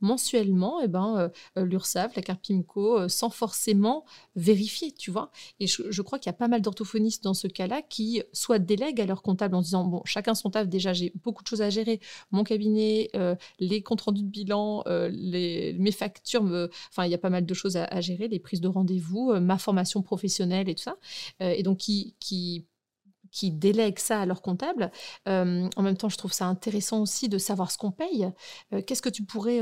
mensuellement, et eh ben, la carte PIMCO, sans forcément vérifier, tu vois. Et je, crois qu'il y a pas mal d'orthophonistes dans ce cas-là qui soit délèguent à leur comptable en disant, bon, chacun son taf, déjà, j'ai beaucoup de choses à gérer, mon cabinet, les comptes rendus de bilan, les mes factures, enfin, il y a pas mal de choses à, gérer, les prises de rendez-vous, euh, ma formation professionnelle et tout ça. Euh, et donc, qui, qui qui ça à leur comptable. Euh, en même temps, je trouve ça intéressant aussi de savoir ce qu'on paye. Qu'est-ce que tu pourrais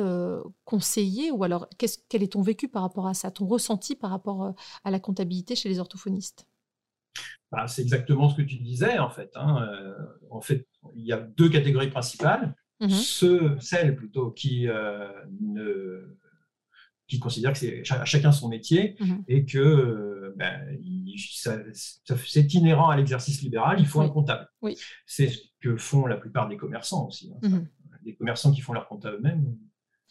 conseiller ou alors quel est ton vécu par rapport à ça, ton ressenti par rapport à la comptabilité chez les orthophonistes? Bah, C'est exactement ce que tu disais en fait. Hein. en fait, il y a deux catégories principales. Mmh ceux, celles plutôt qui, euh, ne, qui considèrent que c'est chacun son métier mmh et que euh, ben, c'est inhérent à l'exercice libéral, il faut un comptable. Oui. C'est ce que font la plupart des commerçants aussi. Hein, mmh les commerçants qui font leur compte eux-mêmes.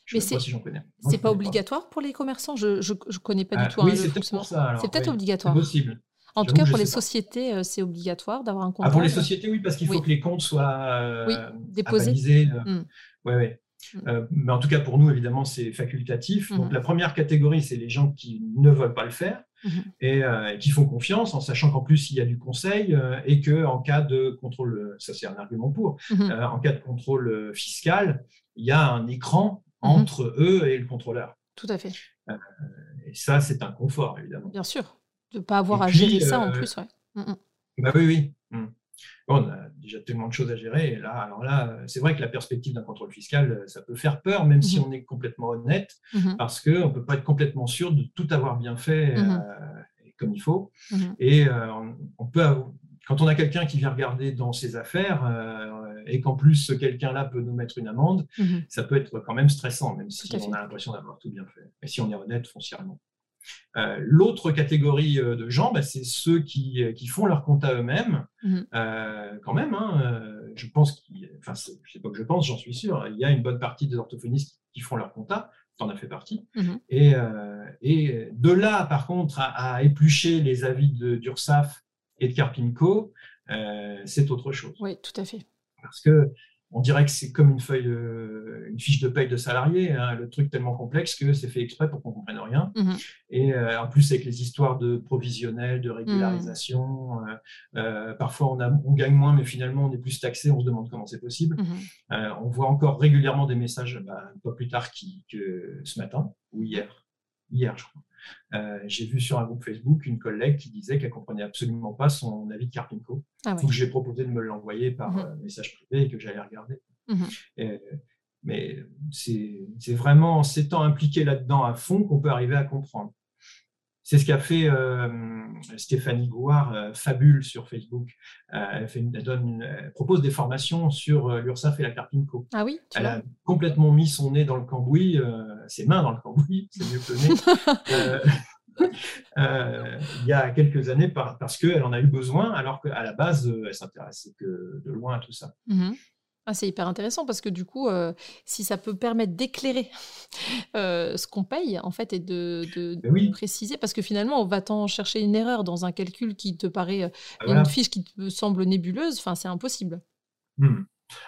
Je ne sais pas si j'en connais. C'est pas obligatoire pour les commerçants? Je ne connais pas du ah, tout. Oui, c'est peut-être pour ça. C'est peut-être obligatoire. C'est possible. En tout cas, pour les sociétés, euh, c'est obligatoire d'avoir un compte. Ah, pour les sociétés, oui, parce qu'il faut que les comptes soient euh, déposés. Euh, mmh. mmh. mais en tout cas, pour nous, évidemment, c'est facultatif. Donc, mmh. la première catégorie, c'est les gens qui ne veulent pas le faire et qui font confiance, en sachant qu'en plus, il y a du conseil et qu'en cas de contrôle, ça c'est un argument pour, en cas de contrôle fiscal, il y a un écran entre eux et le contrôleur. Tout à fait. et ça, c'est un confort, évidemment. Bien sûr de ne pas avoir à gérer ça en euh, plus. Ouais. Mmh, mmh. Bah oui, oui. Mmh. Bon, déjà tellement de choses à gérer. Et là, alors là, c'est vrai que la perspective d'un contrôle fiscal, ça peut faire peur, même si mhm. on est complètement honnête, mhm. parce qu'on ne peut pas être complètement sûr de tout avoir bien fait mhm. comme il faut. Et on, peut, quand on a quelqu'un qui vient regarder dans ses affaires, et qu'en plus ce quelqu'un-là peut nous mettre une amende, ça peut être quand même stressant, même si on a l'impression d'avoir tout bien fait. Et si on est honnête foncièrement. Euh, l'autre catégorie euh, de gens, bah, c'est ceux qui, euh, qui, font leur compte à eux-mêmes, mhm. quand même. Hein, je pense, enfin, je sais pas que je pense, j'en suis sûr, il y a une bonne partie des orthophonistes qui, font leur compta, tu en as fait partie. Mhm. Et, et, de là, par contre, à, éplucher les avis d'URSAF et de Carpinco, c'est autre chose. Oui, tout à fait. Parce que on dirait que c'est comme une feuille, euh, une fiche de paye de salarié, hein, le truc tellement complexe que c'est fait exprès pour qu'on comprenne rien. Mhm. Et euh, en plus avec les histoires de provisionnel, de régularisation, euh, parfois on, a, on, gagne moins, mais finalement on est plus taxé, on se demande comment c'est possible. Mhm. on voit encore régulièrement des messages, bah, un peu plus tard que ce matin ou hier, hier je crois, euh, j'ai vu sur un groupe Facebook une collègue qui disait qu'elle comprenait absolument pas son avis de Carpinco. Ah Donc j'ai proposé de me l'envoyer par mhm. euh, message privé et que j'allais regarder. Mhm. mais c'est vraiment en s'étant impliqué là-dedans à fond qu'on peut arriver à comprendre. C'est ce qu'a fait euh, Stéphanie Gouard, euh, Fabule sur Facebook. Euh, elle, fait donne propose des formations sur l'URSSAF et la Carpinco. Ah oui Elle a complètement mis son nez dans le cambouis, ses mains dans le cambouis, c'est mieux que le nez. il y a quelques années parce qu'elle en a eu besoin, alors qu'à la base, elle s'intéressait que de loin à tout ça. Mhm. Ah, c'est hyper intéressant parce que du coup, euh, si ça peut permettre d'éclairer euh, ce qu'on paye, en fait, et de, ben préciser, parce que finalement, on va t'en chercher une erreur dans un calcul qui te paraît, euh, ah, une fiche qui te semble nébuleuse, enfin, c'est impossible. Hmm.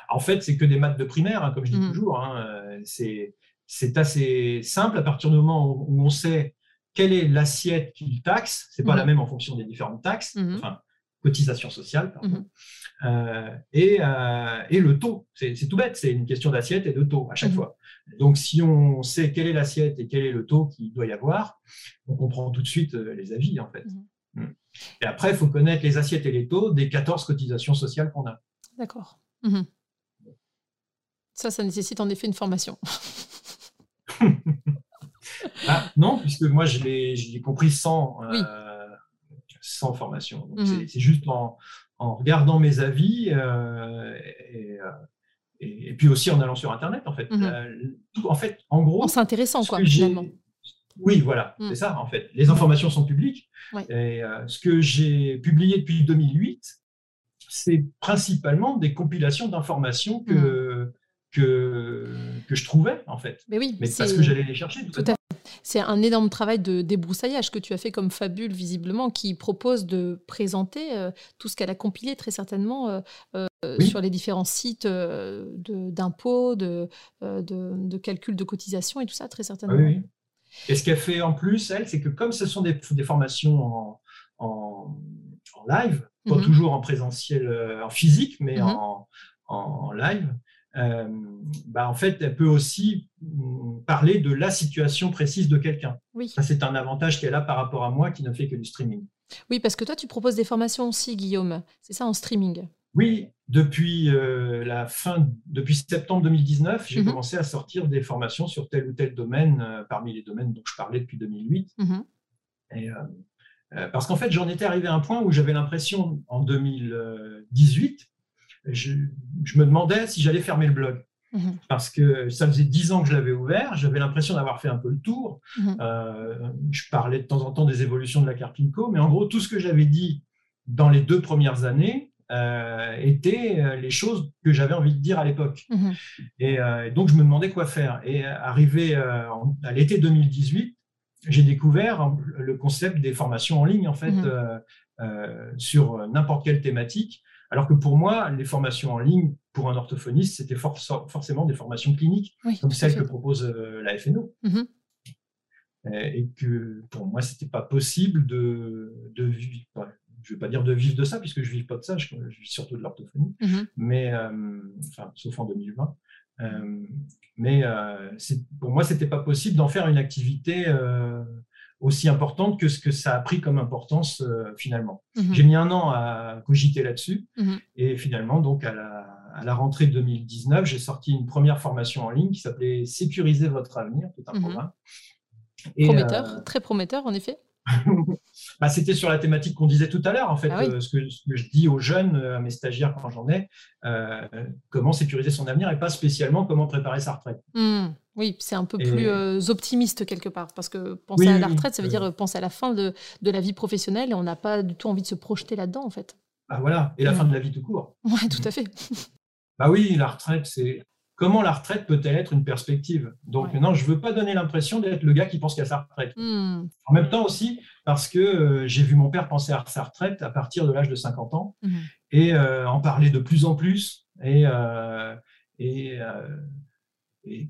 En fait, c'est que des maths de primaire, hein, comme je dis hmm. toujours. Hein, c'est assez simple à partir du moment où on sait quelle est l'assiette qu'il taxe. C'est pas la hmm. même en fonction des différentes taxes. Enfin, cotisation sociale, pardon. Euh, et, euh, et, le taux. C'est tout bête, c'est une question d'assiette et de taux à chaque mhm. fois. Donc, si on sait quelle est l'assiette et quel est le taux qu'il doit y avoir, on comprend tout de suite euh, les avis, en fait. Mhm. Mm. Et après, il faut connaître les assiettes et les taux des 14 cotisations sociales qu'on a. D'accord. Mhm. Ça, ça nécessite en effet une formation. ah, non, puisque moi, je l'ai compris sans, sans formation. C'est juste en, en regardant mes avis euh, euh, et, et, puis aussi en allant sur Internet, en fait. Euh, en fait, en gros. En s'intéressant, quoi, finalement. Oui, voilà, mm. c'est ça, en fait. Les informations sont publiques. Et ce que j'ai publié depuis 2008, c'est principalement des compilations d'informations que, que, que, je trouvais, en fait. Mais oui, mais parce que j'allais les chercher. Tout, à fait. C'est un énorme travail de débroussaillage que tu as fait comme Fabule, visiblement, qui propose de présenter euh, tout ce qu'elle a compilé très certainement euh, euh, sur les différents sites d'impôts, de, de, calcul de cotisation et tout ça, très certainement. Oui, et ce qu'elle fait en plus, elle, c'est que comme ce sont des, formations en, live, pas mhm. toujours en présentiel, en physique, mais mhm. en, en, live, euh, bah, en fait, elle peut aussi mm, parler de la situation précise de quelqu'un. Oui. Ça, c'est un avantage qu'elle a par rapport à moi qui ne fait que du streaming. Oui, parce que toi, tu proposes des formations aussi, Guillaume. C'est ça en streaming Oui, depuis euh, la fin, depuis septembre 2019, j'ai mhm. commencé à sortir des formations sur tel ou tel domaine, euh, parmi les domaines dont je parlais depuis 2008. Mhm. Et, parce qu'en fait, j'en étais arrivé à un point où j'avais l'impression, en 2018, je, me demandais si j'allais fermer le blog. Mhm. Parce que ça faisait dix ans que je l'avais ouvert, j'avais l'impression d'avoir fait un peu le tour. Mhm. Euh, je parlais de temps en temps des évolutions de la Carpinco, mais en gros, tout ce que j'avais dit dans les deux premières années euh, étaient euh, les choses que j'avais envie de dire à l'époque. Mhm. Et, donc, je me demandais quoi faire. Et arrivé à l'été 2018, j'ai découvert le concept des formations en ligne, en fait, sur n'importe quelle thématique. Alors que pour moi, les formations en ligne, pour un orthophoniste, c'était forcément des formations cliniques, comme celles que propose euh, la FNO. Mm-hmm. Et que pour moi, ce n'était pas possible de, vivre, je ne vais pas dire de vivre de ça, puisque je ne vis pas de ça, je, vis surtout de l'orthophonie, mm-hmm. mais euh, enfin, sauf en 2020. Euh, mais pour moi, ce n'était pas possible d'en faire une activité aussi importante que ce que ça a pris comme importance finalement. Mhm. J'ai mis un an à cogiter là-dessus mhm. et finalement, donc à la, à la rentrée 2019, j'ai sorti une première formation en ligne qui s'appelait Sécuriser votre avenir, tout un mhm. programme. prometteur, très prometteur en effet. Bah, C'était sur la thématique qu'on disait tout à l'heure, en fait, ah euh, ce, que, je dis aux jeunes, euh, à mes stagiaires quand j'en ai, euh, comment sécuriser son avenir et pas spécialement comment préparer sa retraite. Mmh. Oui, c'est un peu plus optimiste quelque part, parce que penser à la retraite, ça veut dire penser à la fin de, de la vie professionnelle et on n'a pas du tout envie de se projeter là-dedans, en fait. Bah voilà, et la mmh. fin de la vie tout court. Oui, tout à fait. Bah oui, la retraite, c'est comment la retraite peut-elle être une perspective? Donc non, je ne veux pas donner l'impression d'être le gars qui pense qu'à sa retraite. Hmm. En même temps aussi, parce que euh, j'ai vu mon père penser à sa retraite à partir de l'âge de 50 ans hmm. et euh, en parler de plus en plus et, euh, et,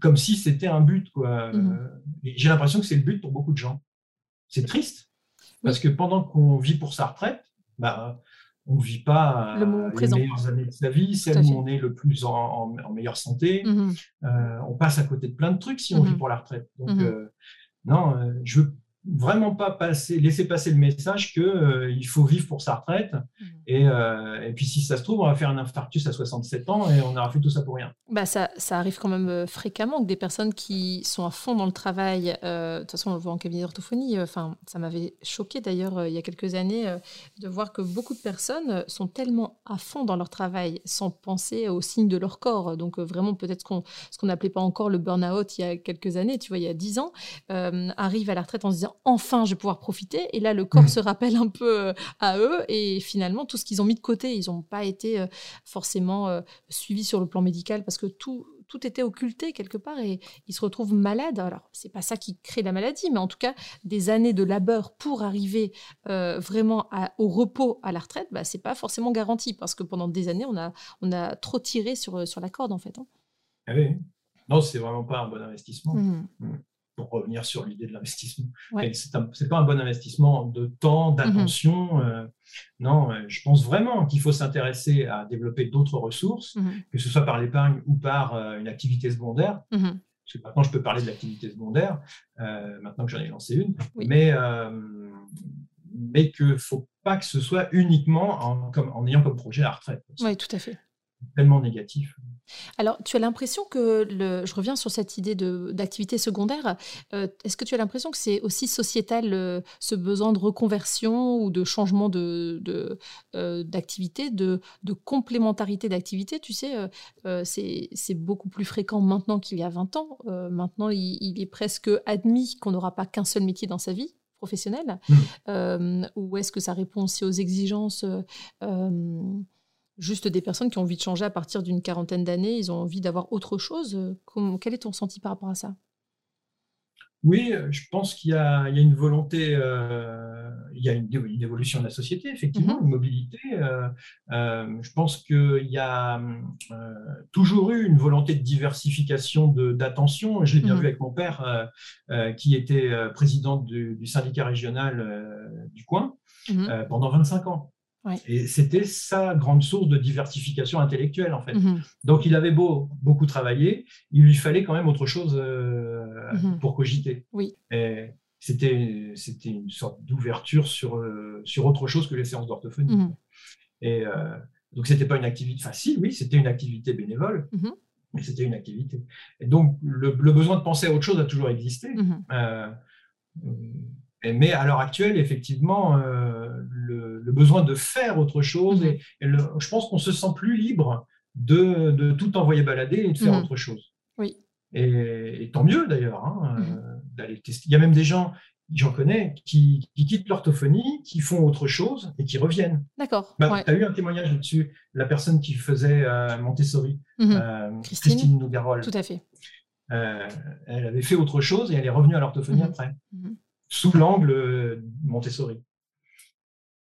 comme si c'était un but. quoi. Hmm. J'ai l'impression que c'est le but pour beaucoup de gens. C'est triste, parce que pendant qu'on vit pour sa retraite, bah, on ne vit pas le les meilleures années de sa vie, celle où on est le plus en, meilleure santé. Mhm. Euh, on passe à côté de plein de trucs si on vit mhm. pour la retraite. Donc, mhm. euh, non, euh, je veux vraiment pas passer, laisser passer le message qu'il euh, il faut vivre pour sa retraite. Mmh. Et, euh, et, puis, si ça se trouve, on va faire un infarctus à 67 ans et on aura fait tout ça pour rien. Bah ça, ça arrive quand même euh, fréquemment que des personnes qui sont à fond dans le travail, de toute façon, on le voit en cabinet d'orthophonie, enfin, ça m'avait choqué d'ailleurs il y a quelques années de voir que beaucoup de personnes sont tellement à fond dans leur travail sans penser aux signes de leur corps. Donc, vraiment, peut-être qu'on, ce qu'on n'appelait pas encore le burn-out il y a quelques années, tu vois, il y a 10 ans, arrive à la retraite en se disant enfin je vais pouvoir profiter. Et là, le corps mmh. se rappelle un peu euh, à eux. Et finalement, tout ce qu'ils ont mis de côté, ils n'ont pas été euh, forcément euh, suivis sur le plan médical parce que tout, tout était occulté quelque part et ils se retrouvent malades. Alors, c'est pas ça qui crée la maladie, mais en tout cas, des années de labeur pour arriver vraiment au repos à la retraite, bah, c'est pas forcément garanti parce que pendant des années, on a, on a trop tiré sur, sur la corde en fait. Hein. Ah oui, non, c'est vraiment pas un bon investissement. Mmh. Mmh pour revenir sur l'idée de l'investissement. Ce C'est pas un bon investissement de temps, d'attention. Mhm. Euh, non, euh, je pense vraiment qu'il faut s'intéresser à développer d'autres ressources, mhm. que ce soit par l'épargne ou par euh, une activité secondaire. Mhm. Parce que maintenant, je peux parler de l'activité secondaire, maintenant que j'en ai lancé une. Mais, mais qu'il ne faut pas que ce soit uniquement en, comme, en ayant comme projet la retraite. Oui, tout à fait tellement négatif. Alors, tu as l'impression que, le, je reviens sur cette idée d'activité secondaire, euh, est-ce que tu as l'impression que c'est aussi sociétal ce besoin de reconversion ou de changement d'activité, de, euh, d'activité de, de, complémentarité d'activité? Tu sais, euh, c'est beaucoup plus fréquent maintenant qu'il y a 20 ans. maintenant, il, est presque admis qu'on n'aura pas qu'un seul métier dans sa vie professionnelle. Mmh. ou est-ce que ça répond aussi aux exigences juste des personnes qui ont envie de changer à partir d'une quarantaine d'années, ils ont envie d'avoir autre chose. quel est ton ressenti par rapport à ça? Oui, je pense qu'il y, a une volonté, euh, il y a une, évolution de la société, effectivement, mm-hmm. une mobilité. Euh, euh, je pense qu'il y a toujours eu une volonté de diversification d'attention. Je l'ai bien mm-hmm. vu avec mon père, qui était président du, syndicat régional du coin mm-hmm. pendant 25 ans. Et c'était sa grande source de diversification intellectuelle, en fait. Mhm. Donc, il avait beau beaucoup travailler, il lui fallait quand même autre chose euh, mhm. pour cogiter. Oui. C'était, une sorte d'ouverture sur, euh, sur autre chose que les séances d'orthophonie. Mhm. Et euh, donc, c'était pas une activité facile, oui, c'était une activité bénévole, mais c'était une activité. Et donc, le, besoin de penser à autre chose a toujours existé. Mais à l'heure actuelle, effectivement, euh, le, besoin de faire autre chose, mhm. et, je pense qu'on se sent plus libre de, tout envoyer balader et de faire mhm. autre chose. Oui. Et, tant mieux d'ailleurs, hein, mhm. euh, d'aller tester. Il y a même des gens, j'en connais, qui, quittent l'orthophonie, qui font autre chose et qui reviennent. D'accord. Bah, tu as eu un témoignage là-dessus, la personne qui faisait euh, Montessori, Christine, Nougarol. Tout à fait. elle avait fait autre chose et elle est revenue à l'orthophonie après sous l'angle Montessori.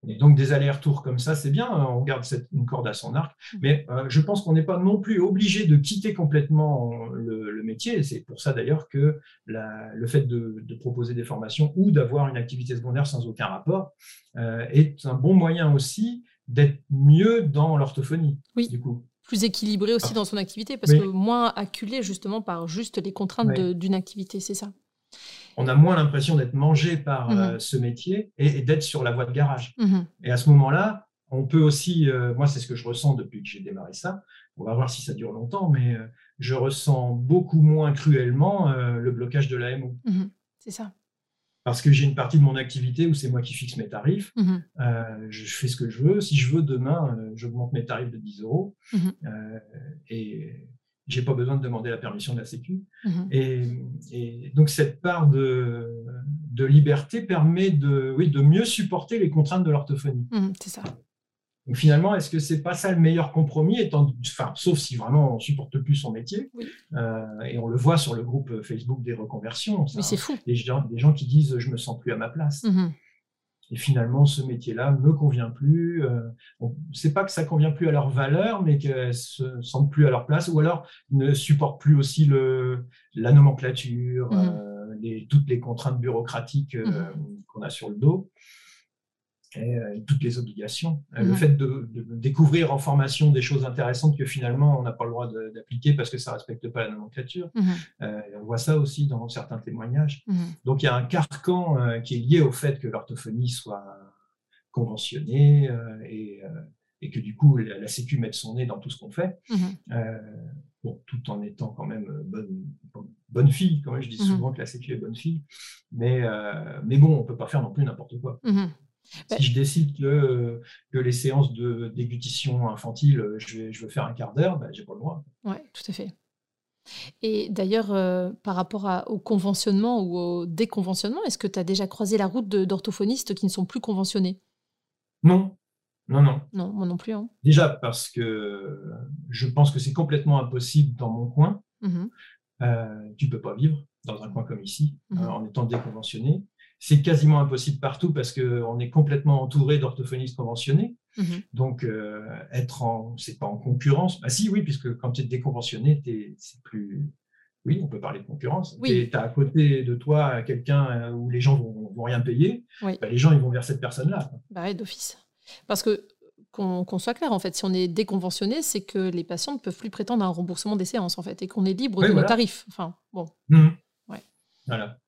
Et donc des allers-retours comme ça, c'est bien, hein, on garde cette, une corde à son arc, mm. mais euh, je pense qu'on n'est pas non plus obligé de quitter complètement le, métier. C'est pour ça d'ailleurs que le fait de, proposer des formations ou d'avoir une activité secondaire sans aucun rapport euh, est un bon moyen aussi d'être mieux dans l'orthophonie. Oui. Du coup. Plus équilibré aussi dans son activité, parce que moins acculé justement par juste les contraintes d'une activité, c'est ça? On a moins l'impression d'être mangé par mmh ce métier et, d'être sur la voie de garage. Mmh et à ce moment-là, on peut aussi, moi c'est ce que je ressens depuis que j'ai démarré ça, on va voir si ça dure longtemps, mais je ressens beaucoup moins cruellement le blocage de l'AMO. c'est ça parce que j'ai une partie de mon activité où c'est moi qui fixe mes tarifs. Mmh euh, je fais ce que je veux. Si je veux, demain, euh, j'augmente mes tarifs de 10 euros mmh euh, et je n'ai pas besoin de demander la permission de la Sécu. Mmh et, donc, cette part de, de liberté permet de, oui, de mieux supporter les contraintes de l'orthophonie. c'est ça. Donc finalement, est-ce que c'est pas ça le meilleur compromis, étant, enfin, sauf si vraiment on supporte plus son métier, euh, et on le voit sur le groupe Facebook des reconversions. Mais c'est fou. Des gens, des gens qui disent je me sens plus à ma place. Mmh et finalement, ce métier-là ne me convient plus. Euh, c'est pas que ça convient plus à leur valeur, mais qu'elles se sentent plus à leur place, ou alors ne supportent plus aussi le, la nomenclature, mmh euh, les, toutes les contraintes bureaucratiques mmh euh, qu'on a sur le dos. Euh, toutes les obligations. Euh, le mhm. fait de, découvrir en formation des choses intéressantes que finalement on n'a pas le droit d'appliquer parce que ça ne respecte pas la nomenclature. Mhm. Euh, on voit ça aussi dans certains témoignages. Mhm. Donc il y a un carcan qui est lié au fait que l'orthophonie soit conventionnée et, que du coup la, Sécu mette son nez dans tout ce qu'on fait. Bon, tout en étant quand même bonne, bonne fille, quand même, je dis souvent que la Sécu est bonne fille, mais, mais bon, on ne peut pas faire non plus n'importe quoi. Bah si je décide que, que les séances de déglutition infantile, je, je veux faire un quart d'heure, bah, j'ai pas le droit. Oui, tout à fait. Et d'ailleurs, euh, par rapport au conventionnement ou au déconventionnement, est-ce que tu as déjà croisé la route d'orthophonistes qui ne sont plus conventionnés? Non. Non, non. Non, moi non plus. Hein. Déjà parce que je pense que c'est complètement impossible dans mon coin. Mmh euh, tu ne peux pas vivre dans un coin comme ici mmh euh, en étant déconventionné c'est quasiment impossible partout parce qu'on est complètement entouré d'orthophonistes conventionnés. Mhm. Donc, euh, être en, c'est pas en concurrence. Bah si, oui, puisque quand tu es déconventionné, c'est plus. Oui, on peut parler de concurrence. Tu as à côté de toi quelqu'un euh, où les gens vont, vont rien payer. Bah, les gens, ils vont vers cette personne-là. Bah d'office. Parce que qu'on soit clair, en fait, si on est déconventionné, c'est que les patients ne peuvent plus prétendre à un remboursement des séances, en fait, et qu'on est libre de nos tarifs. Enfin, bon. Mmh. Voilà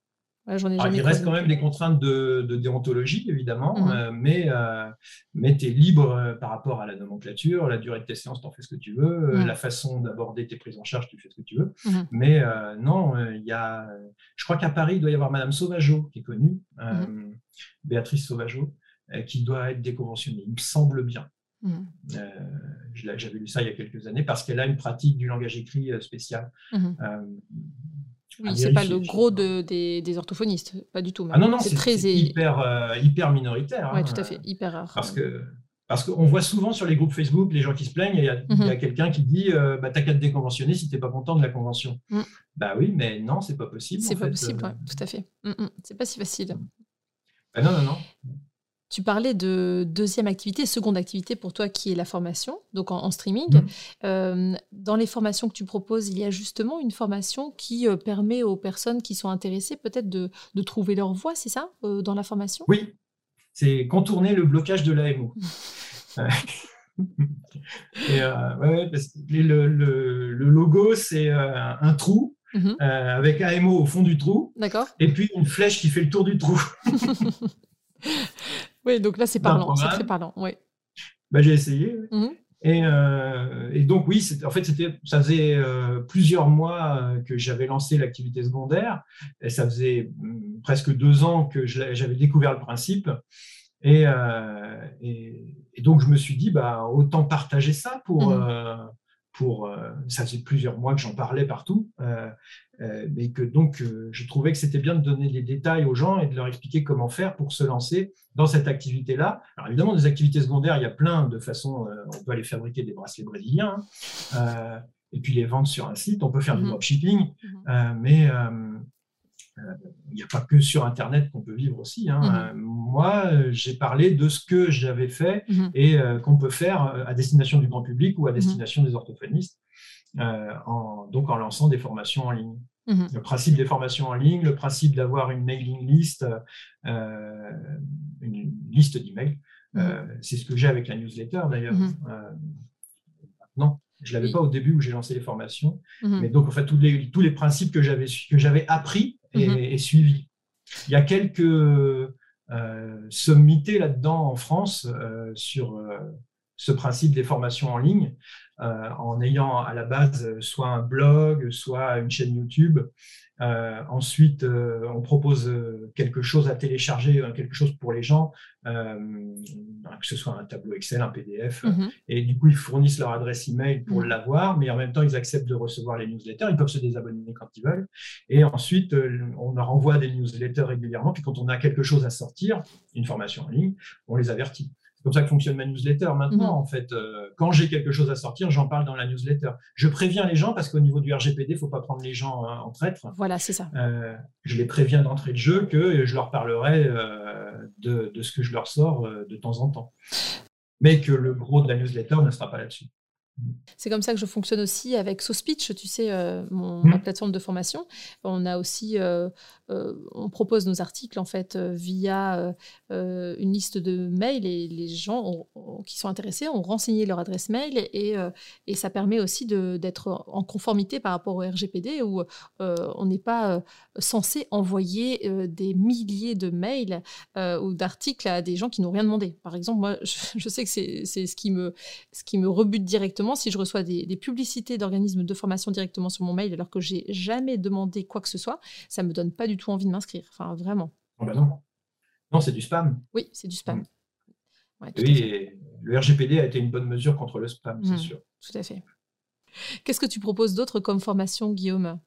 il reste quand même des contraintes de, déontologie, évidemment, mhm. euh, mais, euh, mais tu es libre euh, par rapport à la nomenclature, la durée de tes séances, tu en fais ce que tu veux, mhm. la façon d'aborder tes prises en charge, tu fais ce que tu veux. Mhm. Mais non, il y a. Je crois qu'à Paris, il doit y avoir Madame Sauvageau, qui est connue, Béatrice Sauvageau, qui doit être déconventionnée. Il me semble bien. J'avais lu ça il y a quelques années parce qu'elle a une pratique du langage écrit spécial. Oui, c'est pas le gros de, des, des, orthophonistes, pas du tout. Ah non, non, c'est très hyper, euh, hyper minoritaire. Oui, tout à fait, hyper rare. Parce que parce qu'on voit souvent sur les groupes Facebook les gens qui se plaignent, il y a, mhm. quelqu'un qui dit euh, bah, T'as qu'à te déconventionner si tu n'es pas content de la convention. Mm. Bah oui, mais non, c'est pas possible. C'est pas possible, euh. tout à fait. Mm, mm. C'est pas si facile. Bah non, non, non. Tu parlais de deuxième activité, seconde activité pour toi qui est la formation, donc en, streaming. Mmh. Euh, dans les formations que tu proposes, il y a justement une formation qui euh, permet aux personnes qui sont intéressées peut-être de, trouver leur voie, c'est ça, euh, dans la formation? Oui, c'est contourner le blocage de l'AMO. le, logo, c'est un trou mmh avec AMO au fond du trou. D'accord. Et puis une flèche qui fait le tour du trou. Oui, donc là, c'est parlant, c'est très parlant. Oui. Bah, j'ai essayé. Mmh euh, et, donc, oui, en fait, ça faisait euh, plusieurs mois euh, que j'avais lancé l'activité secondaire. Et ça faisait mmh, presque deux ans que j'avais découvert le principe. Et, donc, je me suis dit, bah, autant partager ça pour, mmh pour, euh, ça faisait plusieurs mois que j'en parlais partout, euh, euh, mais que donc je trouvais que c'était bien de donner des détails aux gens et de leur expliquer comment faire pour se lancer dans cette activité-là. Alors évidemment, des activités secondaires, il y a plein de façons, on peut aller fabriquer des bracelets brésiliens, hein, et puis les vendre sur un site, on peut faire du mmh dropshipping, mmh mais il n'y a pas que sur Internet qu'on peut vivre aussi. Hein. Mmh euh, moi, j'ai parlé de ce que j'avais fait mmh et euh, qu'on peut faire euh, à destination du grand public ou à mmh destination des orthophonistes, en, donc en lançant des formations en ligne. Le principe des formations en ligne, le principe d'avoir une mailing list, une liste d'emails, c'est ce que j'ai avec la newsletter d'ailleurs. non, je ne l'avais pas au début où j'ai lancé les formations. Mais donc, en fait, tous les, tous les principes que j'avais appris et, mhm. suivi. Il y a quelques sommités là-dedans en France sur ce principe des formations en ligne, en ayant à la base soit un blog, soit une chaîne YouTube. Euh, ensuite, euh, on propose euh, quelque chose à télécharger, quelque chose pour les gens, que ce soit un tableau Excel, un PDF. Mhm. Et du coup, ils fournissent leur adresse email pour mhm. l'avoir, mais en même temps, ils acceptent de recevoir les newsletters. Ils peuvent se désabonner quand ils veulent. Et ensuite, on leur envoie des newsletters régulièrement. Puis quand on a quelque chose à sortir, une formation en ligne, on les avertit comme ça que fonctionne ma newsletter. Maintenant, mhm. en fait, euh, quand j'ai quelque chose à sortir, j'en parle dans la newsletter. Je préviens les gens parce qu'au niveau du RGPD, il ne faut pas prendre les gens hein, en traître. Voilà, c'est ça. Euh, je les préviens d'entrée de jeu que je leur parlerai euh, de, de, ce que je leur sors de temps en temps. Mais que le gros de la newsletter ne sera pas là-dessus. C'est comme ça que je fonctionne aussi avec SoSpeech, tu sais, euh, mon, ma mmh. plateforme de formation. On a aussi, euh, on propose nos articles en fait via une liste de mails et les gens qui sont intéressés ont renseigné leur adresse mail et, ça permet aussi d'être en conformité par rapport au RGPD où on n'est pas censé envoyer des milliers de mails ou d'articles à des gens qui n'ont rien demandé. Par exemple, moi, je, sais que c'est ce qui me rebute directement si je reçois des, publicités d'organismes de formation directement sur mon mail alors que j'ai jamais demandé quoi que ce soit, ça me donne pas du tout envie de m'inscrire. Enfin, vraiment. Oh bah non. Non, c'est du spam. Oui, c'est du spam. Mm. oui, le RGPD a été une bonne mesure contre le spam, c'est mm, sûr. Tout à fait. Qu'est-ce que tu proposes d'autre comme formation, Guillaume?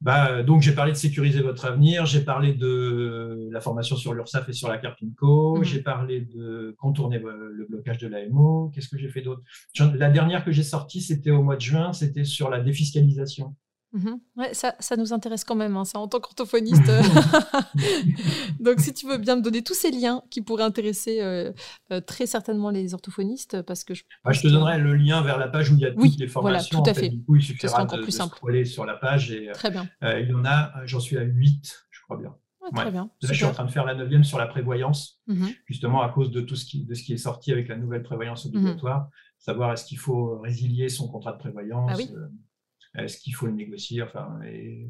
Bah, donc, j'ai parlé de sécuriser votre avenir, j'ai parlé de la formation sur l'URSSAF et sur la Carpinco, mhm. j'ai parlé de contourner le blocage de l'AMO. Qu'est-ce que j'ai fait d'autre? La dernière que j'ai sortie, c'était au mois de juin, c'était sur la défiscalisation. Mhm. Ouais, ça, ça, nous intéresse quand même, hein, ça en tant qu'orthophoniste. Donc, si tu veux bien me donner tous ces liens qui pourraient intéresser euh, euh, très certainement les orthophonistes, parce que je. je te donnerai le lien vers la page où il y a toutes les formations. Voilà, tout à fait. Du coup, il suffira de, plus simple. scroller sur la page. Et, très bien. Euh, il y en a, j'en suis à 8, je crois bien. très bien. Là, je suis en train de faire la neuvième sur la prévoyance, mhm. justement à cause de tout ce qui, de ce qui est sorti avec la nouvelle prévoyance mhm. obligatoire. Savoir est-ce qu'il faut résilier son contrat de prévoyance. Ah est-ce qu'il faut le négocier Enfin,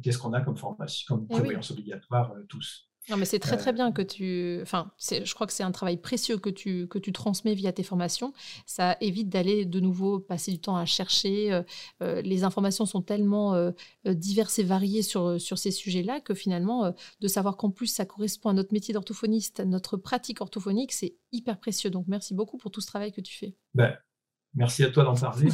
qu'est-ce qu'on a comme formation, comme eh prévoyance obligatoire euh, tous non, mais c'est très très euh, bien que tu. Enfin, je crois que c'est un travail précieux que tu, que tu transmets via tes formations. Ça évite d'aller de nouveau passer du temps à chercher. Euh, les informations sont tellement diverses et variées sur, sur ces sujets-là que finalement, de savoir qu'en plus ça correspond à notre métier d'orthophoniste, à notre pratique orthophonique, c'est hyper précieux. Donc merci beaucoup pour tout ce travail que tu fais. Ben, merci à toi d'en parler.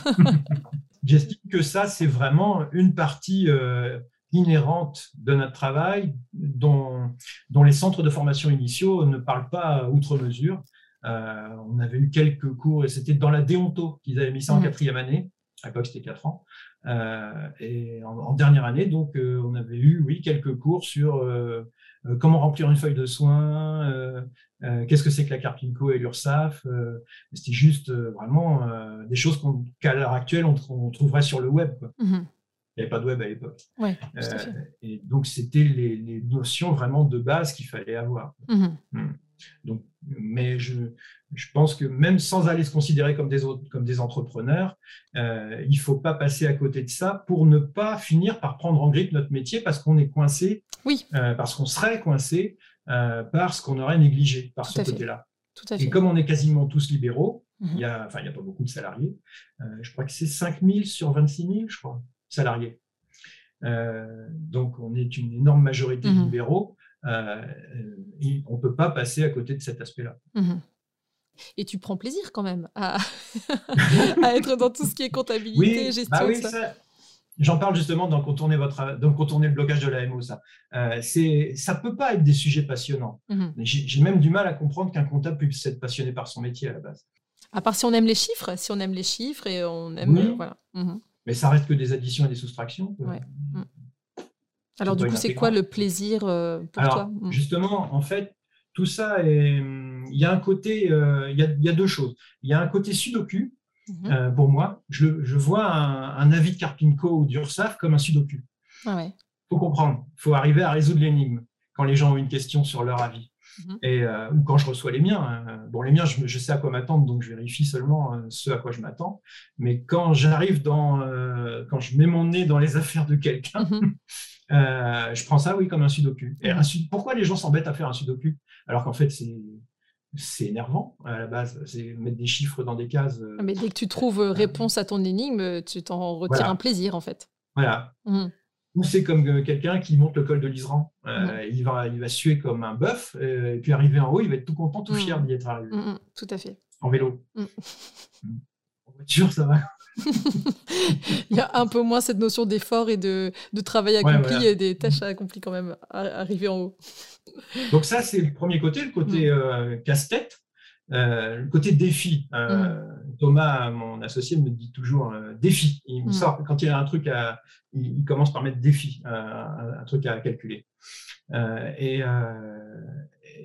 J'estime que ça, c'est vraiment une partie euh, inhérente de notre travail dont, dont, les centres de formation initiaux ne parlent pas outre mesure. Euh, on avait eu quelques cours et c'était dans la déonto qu'ils avaient mis ça en mmh. quatrième année. À l'époque, c'était quatre ans. Euh, et en, dernière année, donc, on avait eu, oui, quelques cours sur comment remplir une feuille de soins, euh, qu'est-ce que c'est que la Carpinco et l'URSAF euh, C'était juste euh, vraiment des choses qu'à l'heure actuelle, on, trouverait sur le web. Mhm. N'y avait pas de web à l'époque. et donc, c'était les, notions vraiment de base qu'il fallait avoir. Hmm. Donc, mais je, je, pense que même sans aller se considérer comme des, autres, comme des entrepreneurs, il ne faut pas passer à côté de ça pour ne pas finir par prendre en grippe notre métier parce qu'on est coincé, oui. parce qu'on serait coincé euh, parce qu'on aurait négligé par ce côté-là. Et comme on est quasiment tous libéraux, mhm. il n'y a, enfin, a pas beaucoup de salariés. Euh, je crois que c'est 5 000 sur 26 000, je crois, salariés. Euh, donc, on est une énorme majorité de mhm. libéraux. on ne peut pas passer à côté de cet aspect-là. Mhm. Et tu prends plaisir quand même à, être dans tout ce qui est comptabilité, oui, gestion. Bah oui, ça, J'en parle justement dans contourner, votre, dans contourner le blocage de l'AMO. Ça euh, ça peut pas être des sujets passionnants. Mhm. J'ai même du mal à comprendre qu'un comptable puisse être passionné par son métier à la base. À part si on aime les chiffres, si on aime les chiffres et on aime. Euh, voilà. Mhm. Mais ça reste que des additions et des soustractions. Mhm. Alors, du coup, c'est quoi le plaisir euh, pour toi? Justement, en fait, tout ça, il y a un côté, euh, il, y a, deux choses. Il y a un côté sudoku Mhm. Euh, pour moi. Je, vois un, avis de Karpinko ou d'Ursaf comme un sudoku. Il ah faut comprendre, il faut arriver à résoudre l'énigme quand les gens ont une question sur leur avis. Mhm. Et, euh, ou quand je reçois les miens. Hein. Bon, les miens, je, sais à quoi m'attendre, donc je vérifie seulement euh, ce à quoi je m'attends. Mais quand j'arrive dans, quand je mets mon nez dans les affaires de quelqu'un, mhm. je prends ça, oui, comme un sudoku. Et pourquoi les gens s'embêtent à faire un sudoku? Alors qu'en fait, c'est c'est énervant à la base, c'est mettre des chiffres dans des cases. Ah, mais dès que tu trouves réponse à ton énigme, tu t'en retires un plaisir en fait. Voilà. Mmh. Ou c'est comme quelqu'un qui monte le col de l'Isran. Mmh. il, va, il va suer comme un bœuf, et puis arriver en haut, il va être tout content, tout fier d'y être arrivé. Tout à fait. En vélo. En voiture, ça va. il y a un peu moins cette notion d'effort et de, de travail accompli et des tâches accompli quand même à arriver en haut. Donc ça, c'est le premier côté, le côté mm. euh, casse-tête. Euh, le côté défi. Euh, mm. Thomas, mon associé, me dit toujours défi. Il me mm. sort, quand il a un truc à. Il, commence par mettre défi, un, truc à calculer. et,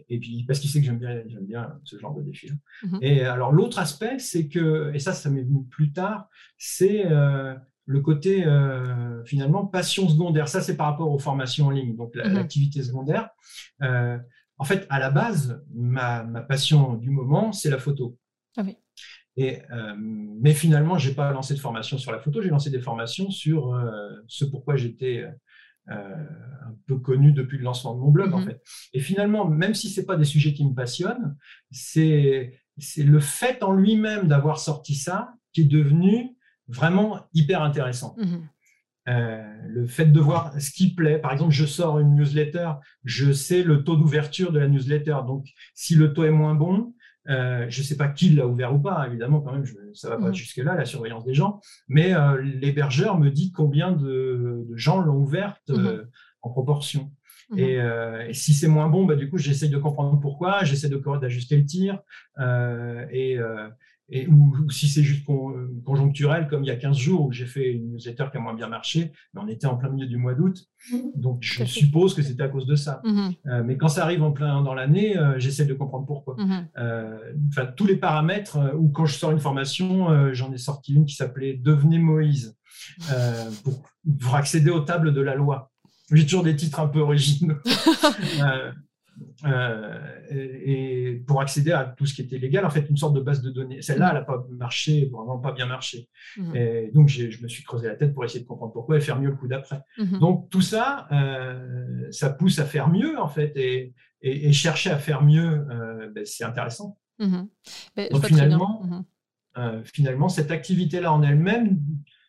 et puis parce qu'il sait que j'aime bien, bien ce genre de défi. Mm-hmm. Et alors l'autre aspect, c'est que, et ça, ça m'est venu plus tard, c'est le côté euh, finalement passion secondaire. Ça, c'est par rapport aux formations en ligne, donc mhm. l'activité secondaire. Euh, en fait, à la base, ma, passion du moment, c'est la photo. Ah Et, euh, mais finalement, je n'ai pas lancé de formation sur la photo, j'ai lancé des formations sur ce pourquoi j'étais un peu connu depuis le lancement de mon blog, en mhm. fait. Et finalement, même si ce n'est pas des sujets qui me passionnent, c'est le fait en lui-même d'avoir sorti ça qui est devenu vraiment hyper intéressant. Mhm. Euh, le fait de voir ce qui plaît. Par exemple, je sors une newsletter, je sais le taux d'ouverture de la newsletter. Donc, si le taux est moins bon, euh, je ne sais pas qui l'a ouvert ou pas, évidemment, quand même, ça ne va pas mhm. jusque-là, la surveillance des gens, mais euh, l'hébergeur me dit combien de, gens l'ont ouverte mhm. en proportion. Et, si c'est moins bon, bah, du coup, j'essaie de comprendre pourquoi, j'essaie d'ajuster le tir. et, et, ou, si c'est juste conjoncturel, comme il y a 15 jours où j'ai fait une newsletter qui a moins bien marché, mais on était en plein milieu du mois d'août, mhm. donc je suppose que c'était à cause de ça. Mhm. Euh, mais quand ça arrive en plein dans l'année, euh, j'essaie de comprendre pourquoi. Mhm. Euh, enfin, tous les paramètres, ou quand je sors une formation, j'en ai sorti une qui s'appelait Devenez Moïse, pour, pour, accéder aux tables de la loi. J'ai toujours des titres un peu originaux. Euh, et, pour accéder à tout ce qui était légal, en fait, une sorte de base de données. Celle-là, elle n'a pas marché, vraiment pas bien marché. Mhm. Et donc, je me suis creusé la tête pour essayer de comprendre pourquoi et faire mieux le coup d'après. Mhm. Donc, tout ça, euh, ça pousse à faire mieux, en fait, et, et, chercher à faire mieux, euh, ben, c'est intéressant. Mhm. Ben, donc, finalement, finalement, cette activité-là en elle-même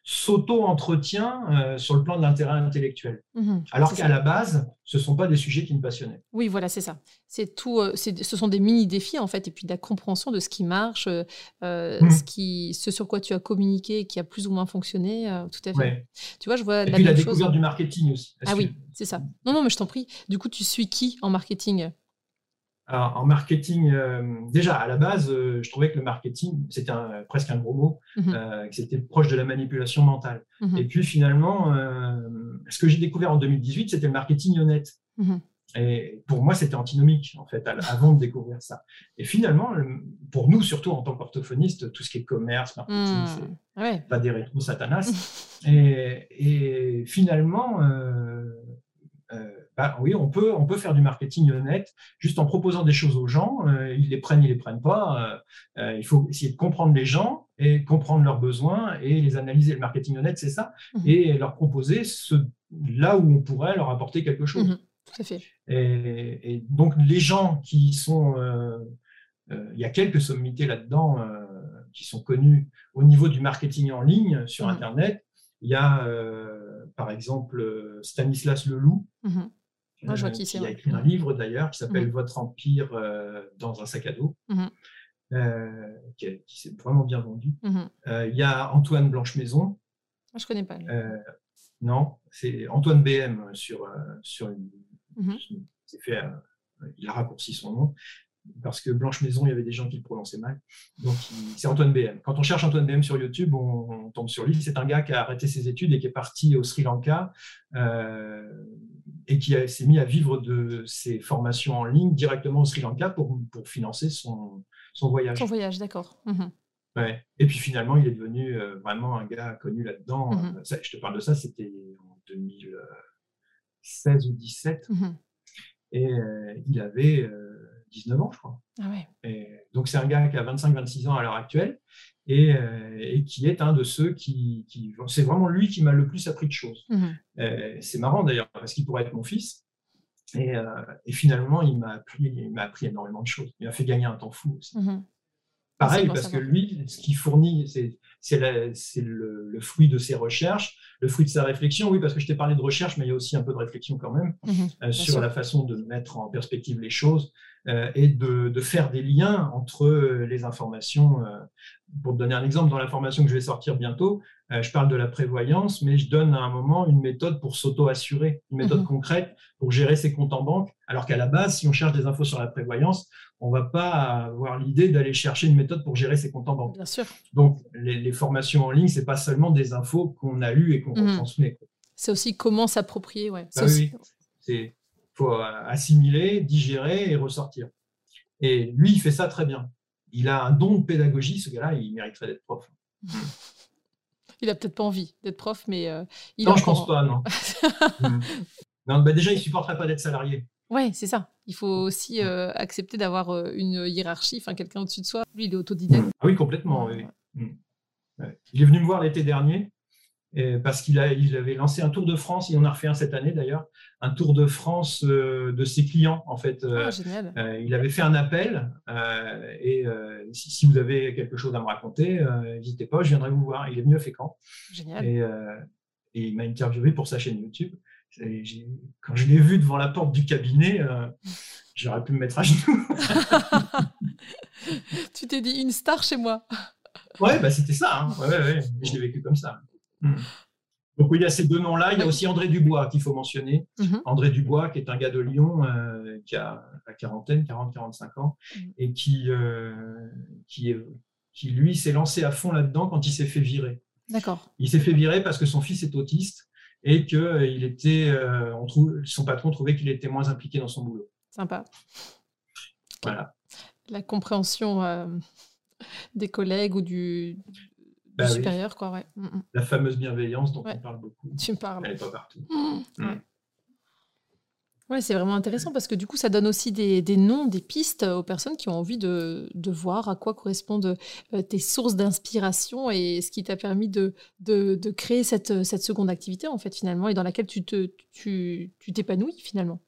s'auto-entretient euh, sur le plan de l'intérêt intellectuel. Mhm, Alors qu'à la base, ce ne sont pas des sujets qui me passionnaient. Oui, voilà, c'est ça. C'est tout, euh, ce sont des mini-défis, en fait, et puis de la compréhension de ce qui marche, euh, mhm. ce, qui, ce sur quoi tu as communiqué, qui a plus ou moins fonctionné, tout à fait. Tu vois, je vois et la puis la découverte du marketing aussi. Ah oui, c'est ça. Non, non, mais je t'en prie. Du coup, tu suis qui en marketing? En marketing, euh, déjà à la base, euh, je trouvais que le marketing, c'était presque un gros mot, mhm. euh, que c'était proche de la manipulation mentale. Mhm. Et puis finalement, ce que j'ai découvert en 2018, c'était le marketing honnête. Mhm. Et pour moi, c'était antinomique, en fait, avant de découvrir ça. Et finalement, pour nous, surtout en tant qu'orthophoniste, tout ce qui est commerce, marketing, c'est pas des rétro satanas. et, et, finalement, bah oui, on peut, on peut faire du marketing honnête juste en proposant des choses aux gens. Euh, ils les prennent, ils les prennent pas. Euh, euh, il faut essayer de comprendre les gens et comprendre leurs besoins et les analyser. Le marketing honnête, c'est ça. Mhm. Et leur proposer ce, là où on pourrait leur apporter quelque chose. Mhm. Tout à fait. Et, donc, les gens qui sont. il y a quelques sommités là-dedans qui sont connus au niveau du marketing en ligne sur mhm. Internet. Il y a, par exemple, Stanislas Leloup, moi, je vois qui, euh, qui a écrit un livre d'ailleurs qui s'appelle mhm. Votre Empire euh, dans un sac à dos. Mhm. Euh, qui, s'est vraiment bien vendu. Mhm. Il y a Antoine Blanche-Maison. Ah, je ne connais pas. non, c'est Antoine BM sur, sur une, fait, il a raccourci son nom parce que Blanche Maison, il y avait des gens qui le prononçaient mal. Donc, c'est Antoine BM. Quand on cherche Antoine BM sur YouTube, on, tombe sur lui. C'est un gars qui a arrêté ses études et qui est parti au Sri Lanka et qui s'est mis à vivre de ses formations en ligne directement au Sri Lanka pour, pour financer son, son voyage. Son voyage, d'accord. Mhm. Ouais. Et puis finalement, il est devenu euh, vraiment un gars connu là-dedans. Mhm. je te parle de ça, c'était en 2016 ou 2017. Mhm. Et euh, il avait 19 ans, je crois. Ah ouais. Et donc, c'est un gars qui a 25-26 ans à l'heure actuelle et, et, qui est un de ceux qui. qui c'est vraiment lui qui m'a le plus appris de choses. Mhm. C'est marrant d'ailleurs, parce qu'il pourrait être mon fils. Et, et finalement, il m'a appris, il appris énormément de choses. Il m'a fait gagner un temps fou aussi. Mhm. Pareil, parce que lui, ce qu'il fournit, c'est le, le, fruit de ses recherches, le fruit de sa réflexion. Oui, parce que je t'ai parlé de recherche, mais il y a aussi un peu de réflexion quand même Mhm. euh, sur la façon de mettre en perspective les choses euh, et de, de faire des liens entre euh, les informations. euh. Pour te donner un exemple, dans la formation que je vais sortir bientôt, je parle de la prévoyance, mais je donne à un moment une méthode pour s'auto-assurer, une méthode Mhm. concrète pour gérer ses comptes en banque. Alors qu'à la base, si on cherche des infos sur la prévoyance, on ne va pas avoir l'idée d'aller chercher une méthode pour gérer ses comptes en banque. Bien sûr. Donc, les, les formations en ligne, c'est pas seulement des infos qu'on a lues et qu'on retransmet. quoi. C'est aussi comment s'approprier. Ouais. C'est Bah oui, C'est faut euh, assimiler, digérer et ressortir. Et lui, il fait ça très bien. Il a un don de pédagogie. Ce gars-là, il mériterait d'être prof. Il a peut-être pas envie d'être prof, mais euh, il non, je pense pas. Non. Mhm. non bah déjà, il supporterait pas d'être salarié. Ouais, c'est ça. Il faut aussi euh, accepter d'avoir euh, une hiérarchie, enfin quelqu'un au-dessus de soi. Lui, il est autodidacte. Ah oui, complètement. oui. Ouais. Il est venu me voir l'été dernier et parce qu'il il avait lancé un tour de France. Il en a refait un cette année d'ailleurs, un tour de France euh, de ses clients en fait. Ah, génial. Il avait fait un appel et si, si vous avez quelque chose à me raconter, n'hésitez pas, je viendrai vous voir. Il est venu à Fécamp Génial. et, et il m'a interviewé pour sa chaîne YouTube. Quand je l'ai vu devant la porte du cabinet, euh, j'aurais pu me mettre à genoux. tu t'es dit une star chez moi. ouais, bah, c'était ça. hein. Ouais, ouais, ouais. Je l'ai vécu comme ça. Mm. Donc il y a ces deux noms-là. Il y a aussi André Dubois qu'il faut mentionner. Mhm. André Dubois, qui est un gars de Lyon, euh, qui a la quarantaine, 40-45 ans, Mhm. et qui, euh, qui, qui, lui, s'est lancé à fond là-dedans quand il s'est fait virer. D'accord. Il s'est fait virer parce que son fils est autiste et que euh, il était, euh, on trouve, son patron trouvait qu'il était moins impliqué dans son boulot. Sympa. Voilà. La compréhension euh, des collègues ou du, du Bah oui. supérieur, quoi. Ouais. Mm, mm. La fameuse bienveillance dont Ouais. on parle beaucoup. Tu me parles. Elle n'est pas partout. Mm, Mm. ouais. Ouais, c'est vraiment intéressant parce que du coup, ça donne aussi des, des noms, des pistes aux personnes qui ont envie de, de voir à quoi correspondent euh, tes sources d'inspiration et ce qui t'a permis de, de, de créer cette, cette seconde activité, en fait, finalement, et dans laquelle tu te, tu, tu t'épanouis, finalement.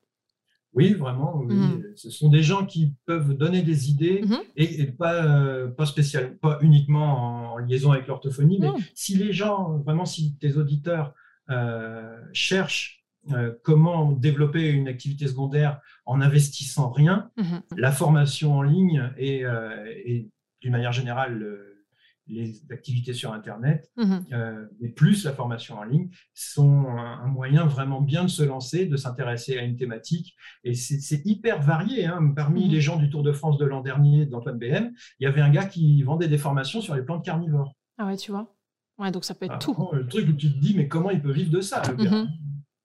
Oui, vraiment. oui. Mhm. Ce sont des gens qui peuvent donner des idées Mhm. et, et pas, euh, pas, spécial, pas uniquement en liaison avec l'orthophonie, mais Non. si les gens, vraiment, si tes auditeurs euh, cherchent comment développer une activité secondaire en n'investissant rien, Mhm. la formation en ligne et, euh, et d'une manière générale le- les activités sur Internet, euh, et plus la formation en ligne, sont un, un moyen vraiment bien de se lancer, de s'intéresser à une thématique. Et c'est hyper varié. hein. Parmi Mhm. les gens du Tour de France de l'an dernier, d'Antoine BM, il y avait un gars qui vendait des formations sur les plantes carnivores. Ah ouais, tu vois. Ouais, donc ça peut être Ah, tout. Le truc où tu te dis, mais comment il peut vivre de ça, le gars? Mhm.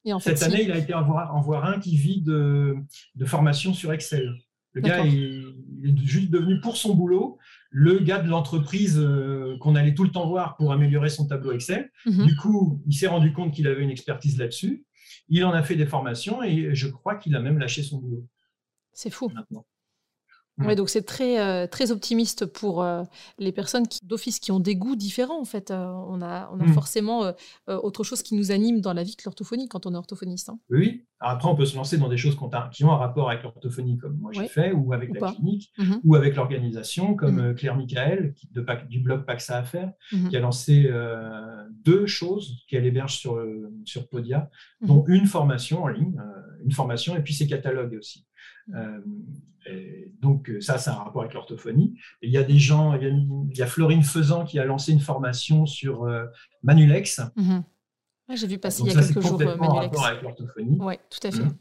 Et en fait, Cette année, il a été en voir, en voir un qui vit de, de formation sur Excel. Le gars, il, est juste devenu pour son boulot le gars de l'entreprise euh, qu'on allait tout le temps voir pour améliorer son tableau Excel. Mhm. Du coup, il s'est rendu compte qu'il avait une expertise là-dessus. Il en a fait des formations et je crois qu'il a même lâché son boulot C'est fou. maintenant. Ouais, donc c'est très, euh, très optimiste pour euh, les personnes qui, d'office qui ont des goûts différents. En fait, Euh, on a, on a Mm. forcément autre chose qui nous anime dans la vie que l'orthophonie quand on est orthophoniste. hein. Oui. Après, on peut se lancer dans des choses qui ont un, qui ont un rapport avec l'orthophonie, comme moi j'ai fait, ou avec Ou la pas. clinique, Mhm. ou avec l'organisation, comme euh, Claire Michael, qui- de, Pac- du blog Paxa à faire, Mhm. qui a lancé deux choses qu'elle héberge sur, sur Podia, dont une formation en ligne, une formation, et puis ses catalogues aussi. Euh, et donc euh, ça, c'est un rapport avec l'orthophonie. Il y a des gens, il y a, une- il y a Florine Faisan qui a lancé une formation sur euh, Manulex. Mhm. J'ai vu passer Donc il y a ça, quelques jours complètement en Manulex. rapport avec l'orthophonie. Oui, tout à fait. Mhm.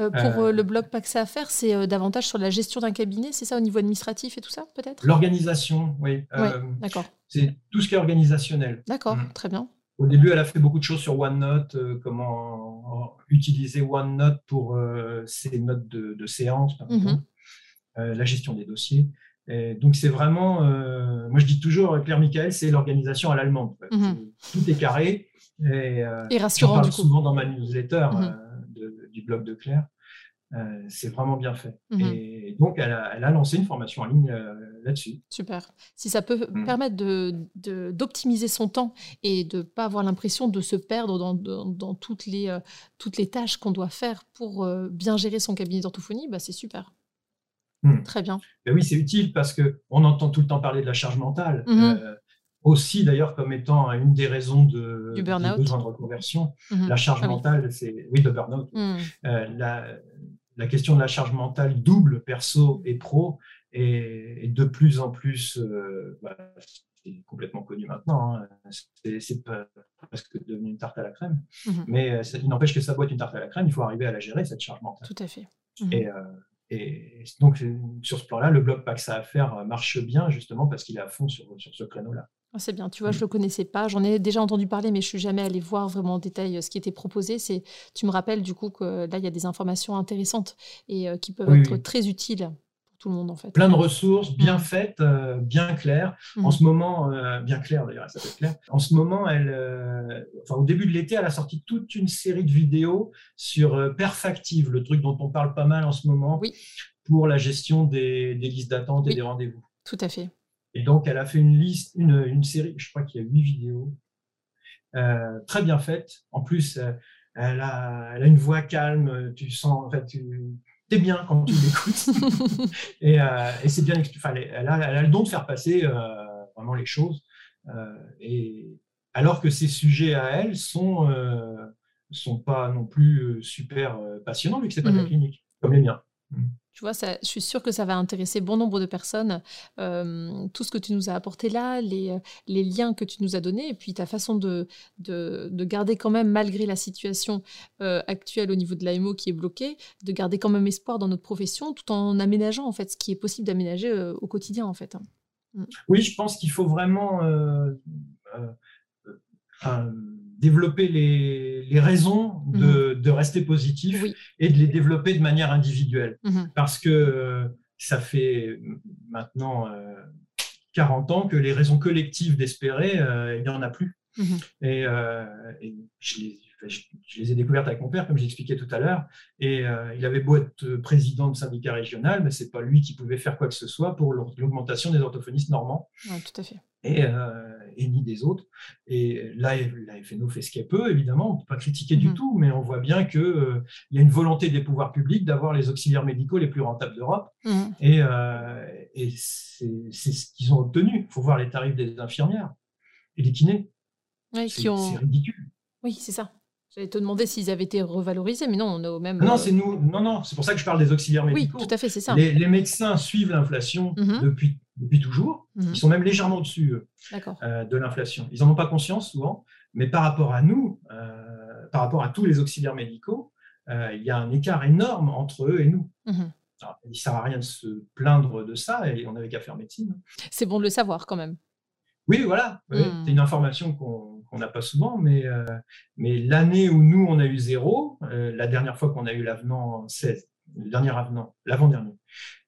Euh, pour Euh, le blog Pax à faire, c'est euh, davantage sur la gestion d'un cabinet, c'est ça au niveau administratif et tout ça, peut-être? L'organisation, oui. Ouais. D'accord, c'est tout ce qui est organisationnel. d'accord, Mhm. très bien. Au début, elle a fait beaucoup de choses sur OneNote, euh, comment utiliser OneNote pour euh, ses notes de, de séance, par Mhm. euh, la gestion des dossiers. Et donc, c'est vraiment, euh, moi je dis toujours, Claire Michael, c'est l'organisation à l'allemande. Mhm. Tout est carré. Et, euh, Et rassurant parle du coup. souvent dans ma newsletter Mhm. euh, de- du blog de Claire. Euh, c'est vraiment bien fait. Mmh et donc, elle a, lancé une formation en ligne euh, là-dessus. Super. Si ça peut mmh. permettre d'optimiser de, son temps et de ne pas avoir l'impression de se perdre dans, toutes, les, euh, toutes les tâches qu'on doit faire pour bien gérer son cabinet d'orthophonie, bah, c'est super. Mmh. Très bien. Ben oui, c'est utile parce qu'on entend tout le temps parler de la charge mentale aussi d'ailleurs comme étant une des raisons de, du besoin de reconversion. La charge ah mentale, c'est oui de burn-out. la, la question de la charge mentale double perso et pro est, de plus en plus euh, bah, c'est complètement connu maintenant. Hein. C'est presque devenu une tarte à la crème. Mhm. Mais euh, il n'empêche que ça doit être une tarte à la crème, il faut arriver à la gérer, cette charge mentale. Tout à fait. Et, mhm. euh, et, donc, sur ce plan-là, le blog ça à faire marche bien, justement, parce qu'il est à fond sur, sur ce créneau-là. Ah, c'est bien, tu vois, je ne le connaissais pas. J'en ai déjà entendu parler, mais je suis jamais allée voir vraiment en détail euh, ce qui était proposé. C'est, tu me rappelles du coup que là, il y a des informations intéressantes et euh, qui peuvent être très utiles pour tout le monde en fait. Plein de ressources, bien faites, euh, bien claires. En mmh. ce moment, bien claires d'ailleurs, ça peut clair. En ce moment, elle, enfin, au début de l'été, elle a sorti toute une série de vidéos sur Perfactive, le truc dont on parle pas mal en ce moment, pour la gestion des, des listes d'attente et des rendez-vous. Tout à fait. Et donc, elle a fait une liste, une, série, je crois qu'il y a huit vidéos, euh, très bien faites. En plus, euh, elle, a, une voix calme, tu sens, en fait, tu es bien quand tu l'écoutes. et, euh, et c'est bien expliqué. elle, a, le don de faire passer vraiment les choses. et alors que ces sujets à elle sont sont pas non plus super passionnants vu que c'est pas de la mmh clinique comme les miens. Mmh. Tu vois, je suis sûre que ça va intéresser bon nombre de personnes. Euh, tout ce que tu nous as apporté là, les, euh, liens que tu nous as donnés, et puis ta façon de, de, garder quand même, malgré la situation euh, actuelle au niveau de l'AMO qui est bloquée, de garder quand même espoir dans notre profession, tout en aménageant en fait ce qui est possible d'aménager au quotidien en fait. Oui, je pense qu'il faut vraiment développer les, raisons de, mhm. rester positif et de les développer de manière individuelle. Mhm. Parce que euh, ça fait maintenant 40 euh, ans que les raisons collectives d'espérer, euh, il n'y en a plus. Mhm. Et, je, les, ai découvertes avec mon père, comme j'expliquais tout à l'heure. Et il avait beau être président de syndicat régional, mais ce n'est pas lui qui pouvait faire quoi que ce soit pour l'augmentation des orthophonistes normands. tout à fait. Et, et ni des autres. Et là, la FNO fait ce qu'elle peut, évidemment, on ne peut pas critiquer du mhm. tout, mais on voit bien qu'il euh, y a une volonté des pouvoirs publics d'avoir les auxiliaires médicaux les plus rentables d'Europe. Mhm. Et, euh, et c'est ce qu'ils ont obtenu. Il faut voir les tarifs des infirmières et des kinés. C'est ridicule. Oui, c'est ça. J'allais te demander s'ils avaient été revalorisés, mais non, on est au même. Non, c'est nous. Non, non, c'est pour ça que je parle des auxiliaires médicaux. Oui, tout à fait, c'est ça. Les, médecins suivent l'inflation mhm. depuis, depuis toujours. Mhm. Ils sont même légèrement au-dessus euh, de l'inflation. Ils n'en ont pas conscience souvent, mais par rapport à nous, euh, par rapport à tous les auxiliaires médicaux, euh, il y a un écart énorme entre eux et nous. Mhm. il ne sert à rien de se plaindre de ça et on n'avait qu'à faire médecine. C'est bon de le savoir quand même. Oui, voilà. C'est une information qu'on on n'a pas souvent, mais, euh, mais l'année où nous, on a eu zéro, euh, la dernière fois qu'on a eu l'avenant 16, le dernier avenant, l'avant-dernier,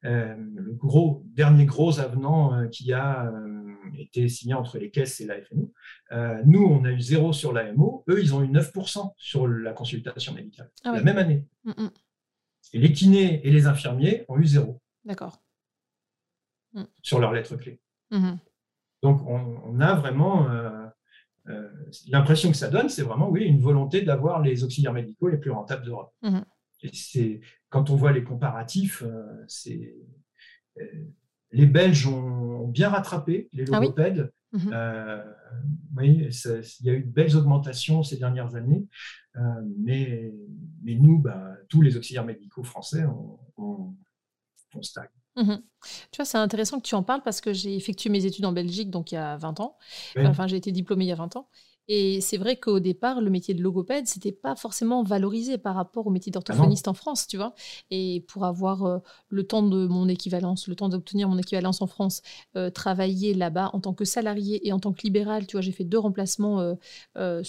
euh, le gros, dernier gros avenant qui a été signé entre les caisses et la FNO, nous, on a eu zéro sur l'AMO, eux, ils ont eu 9% sur la consultation médicale, ah la même année. Mm, mm. Et les kinés et les infirmiers ont eu zéro. D'accord. Mm. Sur leur lettre clé. Mm-hmm. Donc, on, a vraiment euh, l'impression que ça donne, c'est vraiment oui, une volonté d'avoir les auxiliaires médicaux les plus rentables d'Europe. Mhm. c'est quand on voit les comparatifs, euh, c'est euh, les Belges ont bien rattrapé les ah logopèdes. Mhm. oui, il y a eu de belles augmentations ces dernières années, mais, mais nous, bah, tous les auxiliaires médicaux français, on, on, on stagne. Mmh tu vois, c'est intéressant que tu en parles parce que j'ai effectué mes études en Belgique, donc il y a 20 ans. Enfin, j'ai été diplômée il y a 20 ans. Et c'est vrai qu'au départ, le métier de logopède, c'était pas forcément valorisé par rapport au métier ah d'orthophoniste en France, tu vois. Et pour avoir euh, le temps de mon équivalence, le temps d'obtenir mon équivalence en France, euh, travailler là-bas en tant que salarié et en tant que libéral, tu vois, j'ai fait deux remplacements euh,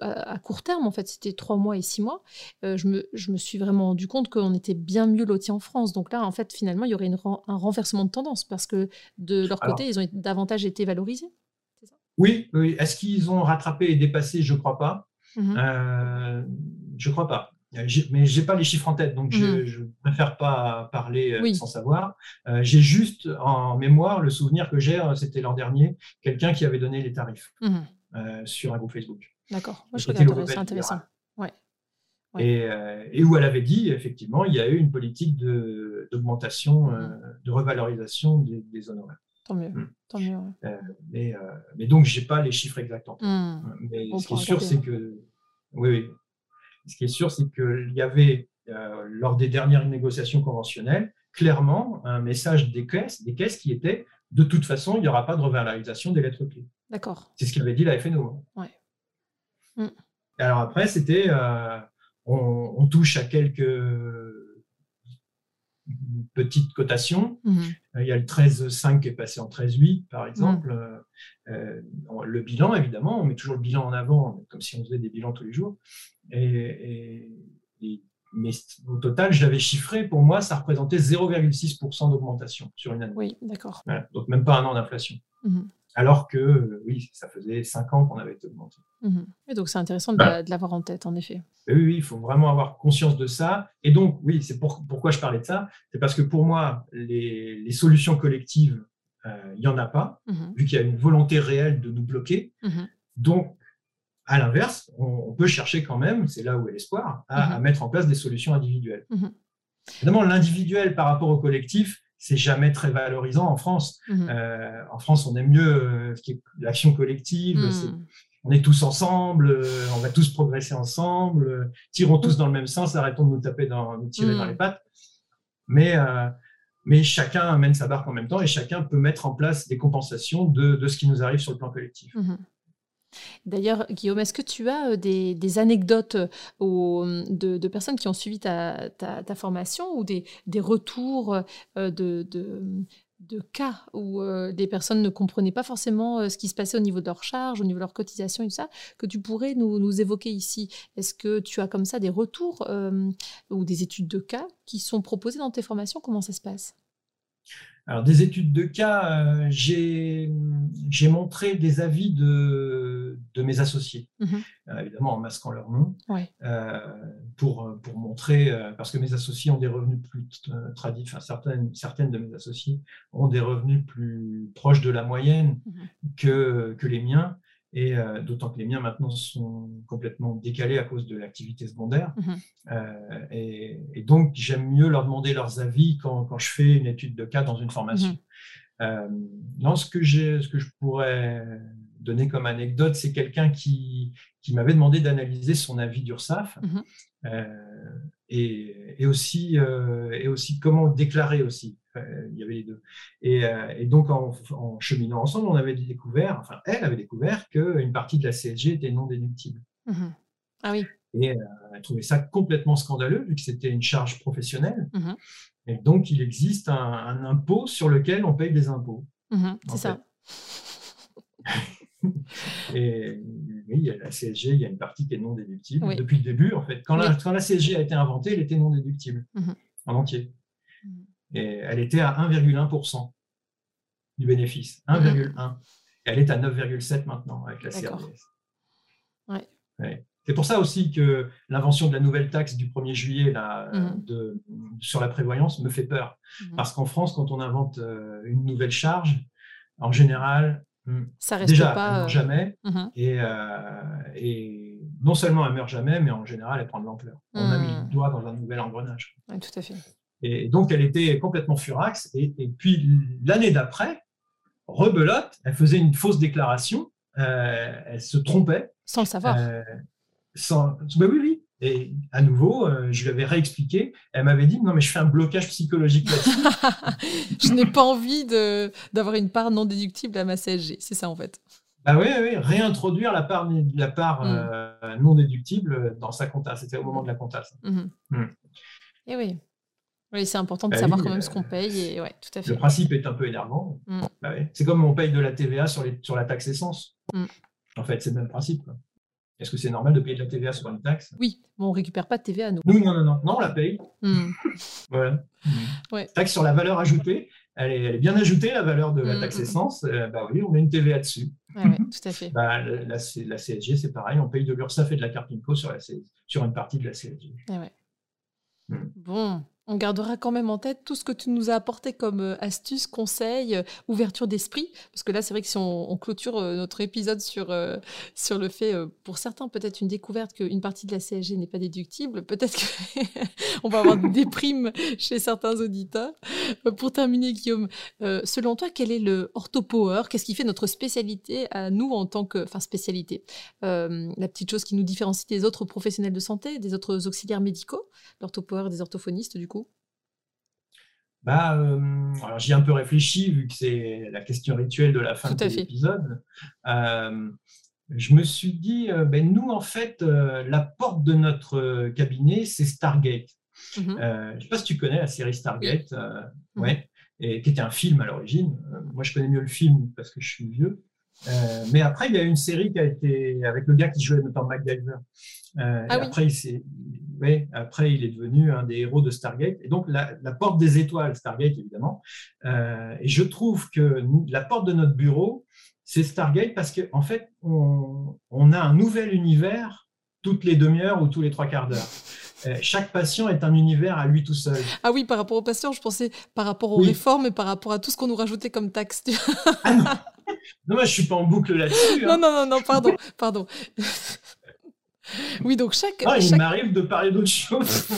à, court terme, en fait, c'était trois mois et six mois. je, me, je me suis vraiment rendu compte qu'on était bien mieux lotis en France. Donc là, en fait, finalement, il y aurait un renversement de tendance parce que de leur côté, ils ont davantage été valorisés. Oui, Est-ce qu'ils ont rattrapé et dépassé? Je ne crois pas. Mhm. Euh, je ne crois pas. mais j'ai pas les chiffres en tête, donc je, mmh. préfère pas parler sans savoir. j'ai juste en mémoire le souvenir que j'ai, c'était l'an dernier, quelqu'un qui avait donné les tarifs mmh. sur un groupe Facebook. D'accord, moi je trouve c'est intéressant. Ouais. Et, où elle avait dit, effectivement, il y a eu une politique d'augmentation, de, revalorisation des honoraires. Tant mieux. Tant mieux euh, mais, euh, mais, donc, je n'ai pas les chiffres exacts mm. euh, Mais ce qui est sûr, c'est que. Oui, oui. Ce qui est sûr, c'est qu'il y avait, lors des dernières négociations conventionnelles, clairement un message des caisses, des caisses qui était de toute façon, il n'y aura pas de revalorisation des lettres clés. D'accord. C'est ce qu'avait dit la FNO. Hein. Ouais. Mm. Alors après, c'était. on, touche à quelques petite cotation. Mhm. Euh, il y a le 13,5 qui est passé en 13,8, par exemple. Mhm. Euh, euh, le bilan, évidemment, on met toujours le bilan en avant, comme si on faisait des bilans tous les jours. Et, mais au total, je l'avais chiffré, pour moi, ça représentait 0,6% d'augmentation sur une année. Oui, d'accord. donc même pas un an d'inflation. Mhm. Alors que, oui, ça faisait 5 ans qu'on avait été augmenté. Et donc, c'est intéressant de, l'avoir en tête, en effet. Oui, il faut vraiment avoir conscience de ça. Et donc, oui, c'est pourquoi je parlais de ça? C'est parce que pour moi, les, solutions collectives, euh, il n'y en a pas, mhm. vu qu'il y a une volonté réelle de nous bloquer. Mhm. Donc, à l'inverse, on, peut chercher quand même, c'est là où est l'espoir, à, mhm. mettre en place des solutions individuelles. Évidemment, l'individuel par rapport au collectif, c'est jamais très valorisant en France. Euh, en France, on aime mieux euh, l'action collective on est tous ensemble, euh, on va tous progresser ensemble, tirons tous dans le même sens, arrêtons de nous taper dans, nous tirer dans les pattes. Mais, mais chacun amène sa barque en même temps et chacun peut mettre en place des compensations de, ce qui nous arrive sur le plan collectif. D'ailleurs, Guillaume, est-ce que tu as des, anecdotes de, personnes qui ont suivi ta, formation ou des, retours de, de cas où euh, des personnes ne comprenaient pas forcément euh, ce qui se passait au niveau de leur charge, au niveau de leur cotisation et tout ça, que tu pourrais nous, évoquer ici? Est-ce que tu as comme ça des retours euh, ou des études de cas qui sont proposées dans tes formations? Comment ça se passe? Alors, des études de cas, euh, j'ai montré des avis de, de mes associés, mmh euh, évidemment en masquant leur nom, euh, pour, pour montrer, parce que mes associés ont des revenus plus tradis, enfin, certaines, certaines de mes associés ont des revenus plus proches de la moyenne que, que les miens et euh, d'autant que les miens maintenant sont complètement décalés à cause de l'activité secondaire. Mhm. Euh, et, donc, j'aime mieux leur demander leurs avis quand, quand, je fais une étude de cas dans une formation. Mhm. Euh, non, ce que, ce que je pourrais donner comme anecdote, c'est quelqu'un qui, qui m'avait demandé d'analyser son avis d'URSAF. Mhm. Et, et, aussi, et aussi comment déclarer aussi il y avait les deux. Et, euh, donc, en, cheminant ensemble, on avait découvert, enfin, elle avait découvert qu'une partie de la CSG était non déductible. Mmh ah oui. Et euh, elle trouvait ça complètement scandaleux, vu que c'était une charge professionnelle. Mmh et donc, il existe un, impôt sur lequel on paye des impôts. Mmh c'est ça. et oui, la CSG, il y a une partie qui est non déductible. Depuis le début, en fait, quand, la, quand, la, CSG a été inventée, elle était non déductible en entier. Et elle était à 1,1% du bénéfice. 1,1. Mhm. elle est à 9,7 maintenant avec la CRDS. C'est pour ça aussi que l'invention de la nouvelle taxe du 1er juillet là, mhm. de, sur la prévoyance me fait peur. Mhm. Parce qu'en France, quand on invente euh, une nouvelle charge, en général, hmm, ça reste déjà, pas, elle ne meurt jamais. Et, euh, et, non seulement elle meurt jamais, mais en général, elle prend de l'ampleur. On a mis le doigt dans un nouvel engrenage. Oui, tout à fait. Et donc, elle était complètement furax. Et, puis, l'année d'après, rebelote, elle faisait une fausse déclaration, euh, elle se trompait. Sans le savoir. Euh, sans, ben oui, oui. Et à nouveau, euh, je lui avais réexpliqué. Elle m'avait dit Non, mais je fais un blocage psychologique là-dessus. je n'ai pas envie d'avoir une part non déductible à ma CSG. C'est ça, en fait. Bah oui, oui, réintroduire la part, la part mm. non déductible dans sa compta. C'était au moment de la compta. Et mm-hmm. mm. eh oui. Oui, c'est important de bah savoir quand même ce qu'on paye. Et, ouais, tout à fait. Le principe est un peu énervant. Mm. Bah c'est comme on paye de la TVA sur, les, sur la taxe essence. En fait, c'est le même principe. Est-ce que c'est normal de payer de la TVA sur une taxe? Oui, bon, on ne récupère pas de TVA, nous. Nous, non, non, non. Non, on la paye. Mm. voilà. Taxe sur la valeur ajoutée. elle est, bien ajoutée, la valeur de la mm, taxe essence. bah oui, on met une TVA dessus. Oui, tout à fait. Bah, la, CSG, c'est pareil, on paye de l'URSSAF et de la carte INCO sur, la, sur une partie de la CSG. Bon, on gardera quand même en tête tout ce que tu nous as apporté comme euh, astuces, conseils, euh, ouverture d'esprit. Parce que là, c'est vrai que si on, clôture euh, notre épisode sur, sur le fait, pour certains, peut-être une découverte qu'une partie de la CSG n'est pas déductible, peut-être qu'on va avoir des primes chez certains auditeurs. pour terminer, Guillaume, selon toi, quel est le orthopower Qu'est-ce qui fait notre spécialité à nous en tant que. Enfin, spécialité. la petite chose qui nous différencie des autres professionnels de santé, des autres auxiliaires médicaux, l'orthopower des orthophonistes, du coup? Bah, euh, alors j'y ai un peu réfléchi vu que c'est la question rituelle de la fin de l'épisode. Euh, je me suis dit, euh, ben, nous en fait, la porte de notre cabinet, c'est Stargate. Mhm. je ne sais pas si tu connais la série Stargate, mhm. ouais, et qui était un film à l'origine. moi, je connais mieux le film parce que je suis vieux. Mais après, il y a une série qui a été avec le gars qui jouait notamment MacGyver. Ah après, il s'est après, il est devenu un des héros de Stargate. Et donc, la, porte des étoiles, Stargate, évidemment. Euh, et je trouve que la porte de notre bureau, c'est Stargate parce qu'en en fait, on, a un nouvel univers toutes les demi-heures ou tous les trois quarts d'heure. Euh, chaque patient est un univers à lui tout seul. Ah oui, par rapport aux patients, je pensais par rapport aux réformes et par rapport à tout ce qu'on nous rajoutait comme taxe. Ah non. non, moi je suis pas en boucle là-dessus. Hein. Non, non, non, non, pardon, pardon. Oui, donc chaque. Ah, il m'arrive de parler d'autre chose.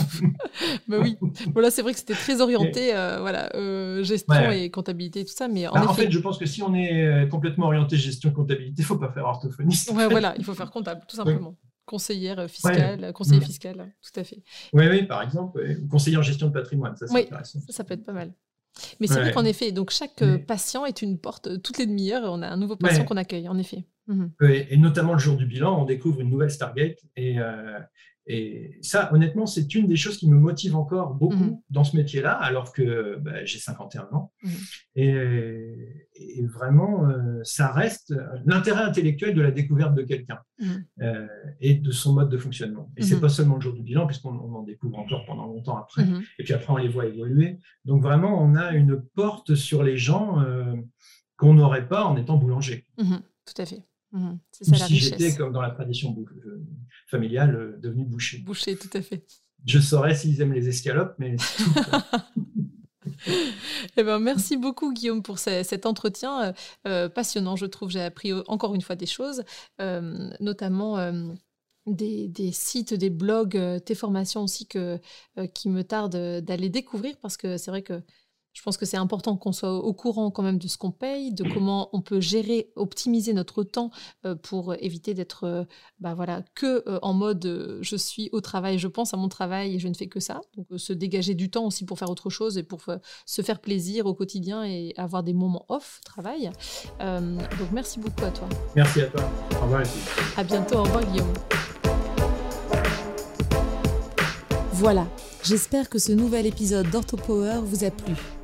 mais oui. Voilà, c'est vrai que c'était très orienté, euh, voilà, euh, gestion et comptabilité et tout ça. Mais en, bah, fait, je pense que si on est euh, complètement orienté gestion comptabilité, il ne faut pas faire orthophoniste. Ouais, voilà, il faut faire comptable, tout simplement. Conseillère fiscale, conseiller mm. fiscal, tout à fait. Oui, oui, par exemple, conseiller en gestion de patrimoine, ça c'est intéressant. Ça peut être pas mal. Mais c'est vrai qu'en effet, donc chaque patient est une porte toutes les demi-heures. On a un nouveau patient qu'on accueille, en effet. Mhm. Et, notamment le jour du bilan, on découvre une nouvelle Stargate. Et, euh, et ça, honnêtement, c'est une des choses qui me motive encore beaucoup mhm. dans ce métier-là, alors que bah, j'ai 51 ans. Mhm. Et, vraiment, euh, ça reste l'intérêt intellectuel de la découverte de quelqu'un euh, et de son mode de fonctionnement. Et c'est pas seulement le jour du bilan, puisqu'on en découvre encore pendant longtemps après. Et puis après, on les voit évoluer. Donc vraiment, on a une porte sur les gens qu'on n'aurait pas en étant boulanger. Tout à fait. Mmh, si j'étais comme dans la tradition euh, familiale, euh, devenu boucher. Boucher, tout à fait. Je saurais s'ils aiment les escalopes, mais eh ben, merci beaucoup Guillaume pour cet entretien euh, passionnant, je trouve. J'ai appris encore une fois des choses, notamment des, des, sites, des blogs, tes formations aussi que, qui me tardent d'aller découvrir parce que c'est vrai que je pense que c'est important qu'on soit au courant quand même de ce qu'on paye, de comment on peut gérer, optimiser notre temps euh, pour éviter d'être euh, bah voilà, que euh, en mode je suis au travail, je pense à mon travail et je ne fais que ça. Donc se dégager du temps aussi pour faire autre chose et pour se faire plaisir au quotidien et avoir des moments off travail. donc merci beaucoup à toi. Merci à toi. Au revoir. À bientôt. Au revoir Guillaume. Voilà. J'espère que ce nouvel épisode d'OrthoPower vous a plu.